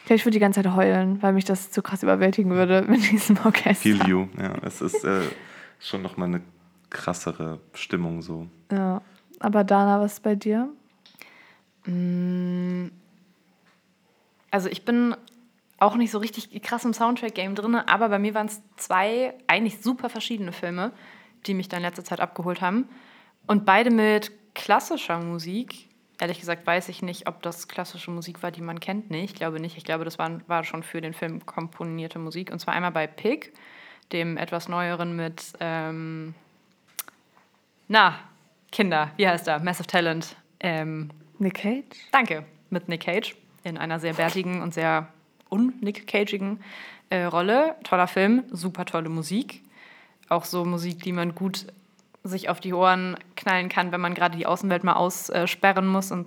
Ich glaube, ich würde die ganze Zeit heulen, weil mich das zu krass überwältigen würde mit diesem Orchester. Feel You, ja. Es ist äh, schon nochmal eine krassere Stimmung so. Ja. Aber Dana, was ist bei dir? Also ich bin auch nicht so richtig krass im Soundtrack-Game drin, aber bei mir waren es zwei eigentlich super verschiedene Filme, die mich dann in letzter Zeit abgeholt haben. Und beide mit klassischer Musik. Ehrlich gesagt weiß ich nicht, ob das klassische Musik war, die man kennt. Nee, ich glaube nicht. Ich glaube, das war, war schon für den Film komponierte Musik. Und zwar einmal bei Pig, dem etwas neueren mit, ähm, na, Kinder, wie heißt er? Massive Talent. Ähm, Nick Cage? Danke, mit Nick Cage in einer sehr bärtigen und sehr un-Nick Cagigen äh, Rolle. Toller Film, super tolle Musik. Auch so Musik, die man gut sich auf die Ohren knallen kann, wenn man gerade die Außenwelt mal aussperren muss und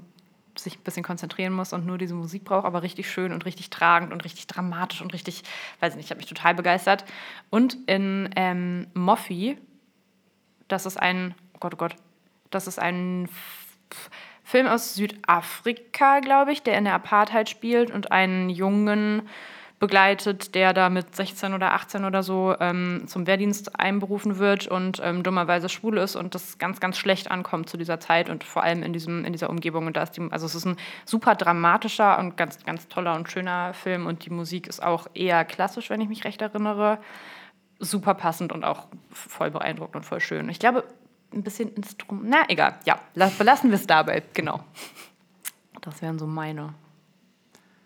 sich ein bisschen konzentrieren muss und nur diese Musik braucht, aber richtig schön und richtig tragend und richtig dramatisch und richtig, weiß nicht, ich habe mich total begeistert. Und in ähm, Moffi, das ist ein, oh Gott, oh Gott, Das ist ein F Film aus Südafrika, glaube ich, der in der Apartheid spielt und einen Jungen begleitet, der da mit 16 oder 18 oder so ähm, zum Wehrdienst einberufen wird und ähm, dummerweise schwul ist und das ganz, ganz schlecht ankommt zu dieser Zeit und vor allem in, diesem, in dieser Umgebung. Und da ist die, also es ist ein super dramatischer und ganz, ganz toller und schöner Film und die Musik ist auch eher klassisch, wenn ich mich recht erinnere. Super passend und auch voll beeindruckend und voll schön. Ich glaube, ein bisschen Instrument. Na, egal. Ja, belassen wir es dabei. Genau. Das wären so meine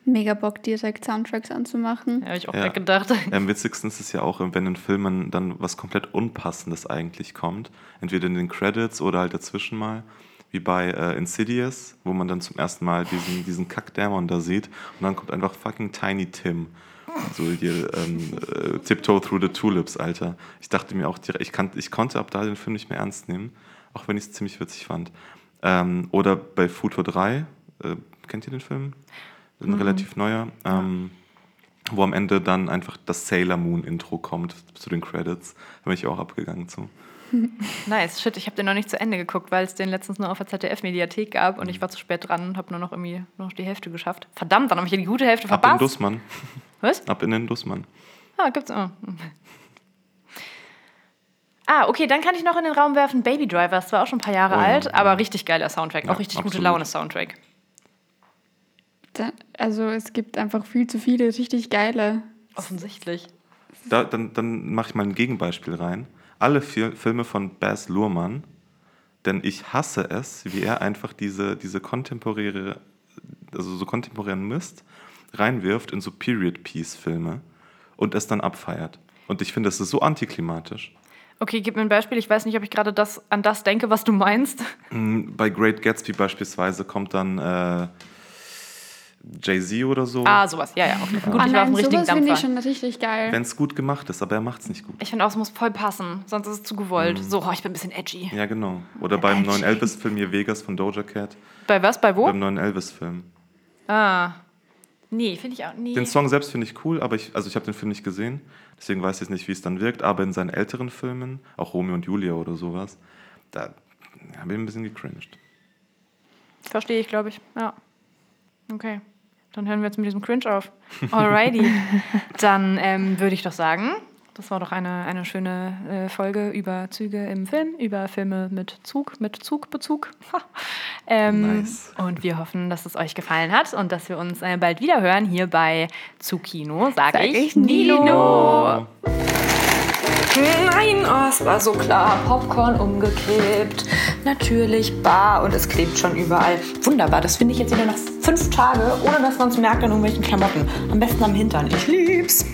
mega Bock, direkt Soundtracks anzumachen. Ja, habe ich auch ja. gedacht. Am witzigsten ist es ja auch, wenn in Filmen dann was komplett Unpassendes eigentlich kommt. Entweder in den Credits oder halt dazwischen mal. Wie bei äh, Insidious, wo man dann zum ersten Mal diesen, diesen Kackdämon da sieht. Und dann kommt einfach fucking Tiny Tim. So hier, ähm, äh, Tiptoe Through the Tulips, Alter. Ich dachte mir auch, ich, kann, ich konnte ab da den Film nicht mehr ernst nehmen. Auch wenn ich es ziemlich witzig fand. Ähm, oder bei Futur 3, äh, kennt ihr den Film? Ein mhm. relativ neuer, ähm, wo am Ende dann einfach das Sailor Moon Intro kommt zu den Credits. Da bin ich auch abgegangen zu. Nice, shit, ich habe den noch nicht zu Ende geguckt, weil es den letztens nur auf der ZDF-Mediathek gab und ich war zu spät dran und habe nur noch irgendwie nur noch die Hälfte geschafft. Verdammt, dann habe ich ja die gute Hälfte verpasst. Ab in Dussmann. Was? Ab in den Dussmann. Ah, gibt's auch. Ah, okay, dann kann ich noch in den Raum werfen Baby Driver. Das war auch schon ein paar Jahre oh, alt, ja. aber richtig geiler Soundtrack. Ja, auch richtig absolut. gute Laune-Soundtrack also es gibt einfach viel zu viele richtig geile. Offensichtlich. Da, dann dann mache ich mal ein Gegenbeispiel rein. Alle vier Filme von Baz Luhrmann, denn ich hasse es, wie er einfach diese, diese kontemporäre, also so kontemporären Mist reinwirft in so Period-Piece-Filme und es dann abfeiert. Und ich finde, das ist so antiklimatisch. Okay, gib mir ein Beispiel. Ich weiß nicht, ob ich gerade das, an das denke, was du meinst. Mm, bei Great Gatsby beispielsweise kommt dann äh, Jay-Z oder so. Ah, sowas, ja, ja. Okay. Gut, ich war auf dem richtigen sowas finde ich schon richtig geil. Wenn es gut gemacht ist, aber er macht es nicht gut. Ich finde auch, es muss voll passen, sonst ist es zu gewollt. Mhm. So, oh, ich bin ein bisschen edgy. Ja, genau. Oder beim edgy. neuen Elvis-Film hier Vegas von Doja Cat. Bei was? Bei wo? Beim neuen Elvis-Film. Ah. Nee, finde ich auch nie. Den Song selbst finde ich cool, aber ich, also ich habe den Film nicht gesehen, deswegen weiß ich nicht, wie es dann wirkt. Aber in seinen älteren Filmen, auch Romeo und Julia oder sowas, da habe ich ein bisschen gecringed. Verstehe ich, glaube ich. Ja. Okay. Dann hören wir jetzt mit diesem Cringe auf. Alrighty. Dann ähm, würde ich doch sagen, das war doch eine, eine schöne äh, Folge über Züge im Film, über Filme mit Zug, mit Zugbezug. ähm, nice. Und wir hoffen, dass es euch gefallen hat und dass wir uns äh, bald wieder hören hier bei Zugkino, sage Sag ich, ich Nino. Nino. Nein, oh, es war so klar. Popcorn umgeklebt. Natürlich bar und es klebt schon überall. Wunderbar, das finde ich jetzt wieder noch fünf Tage, ohne dass man es merkt an irgendwelchen Klamotten. Am besten am Hintern. Ich lieb's.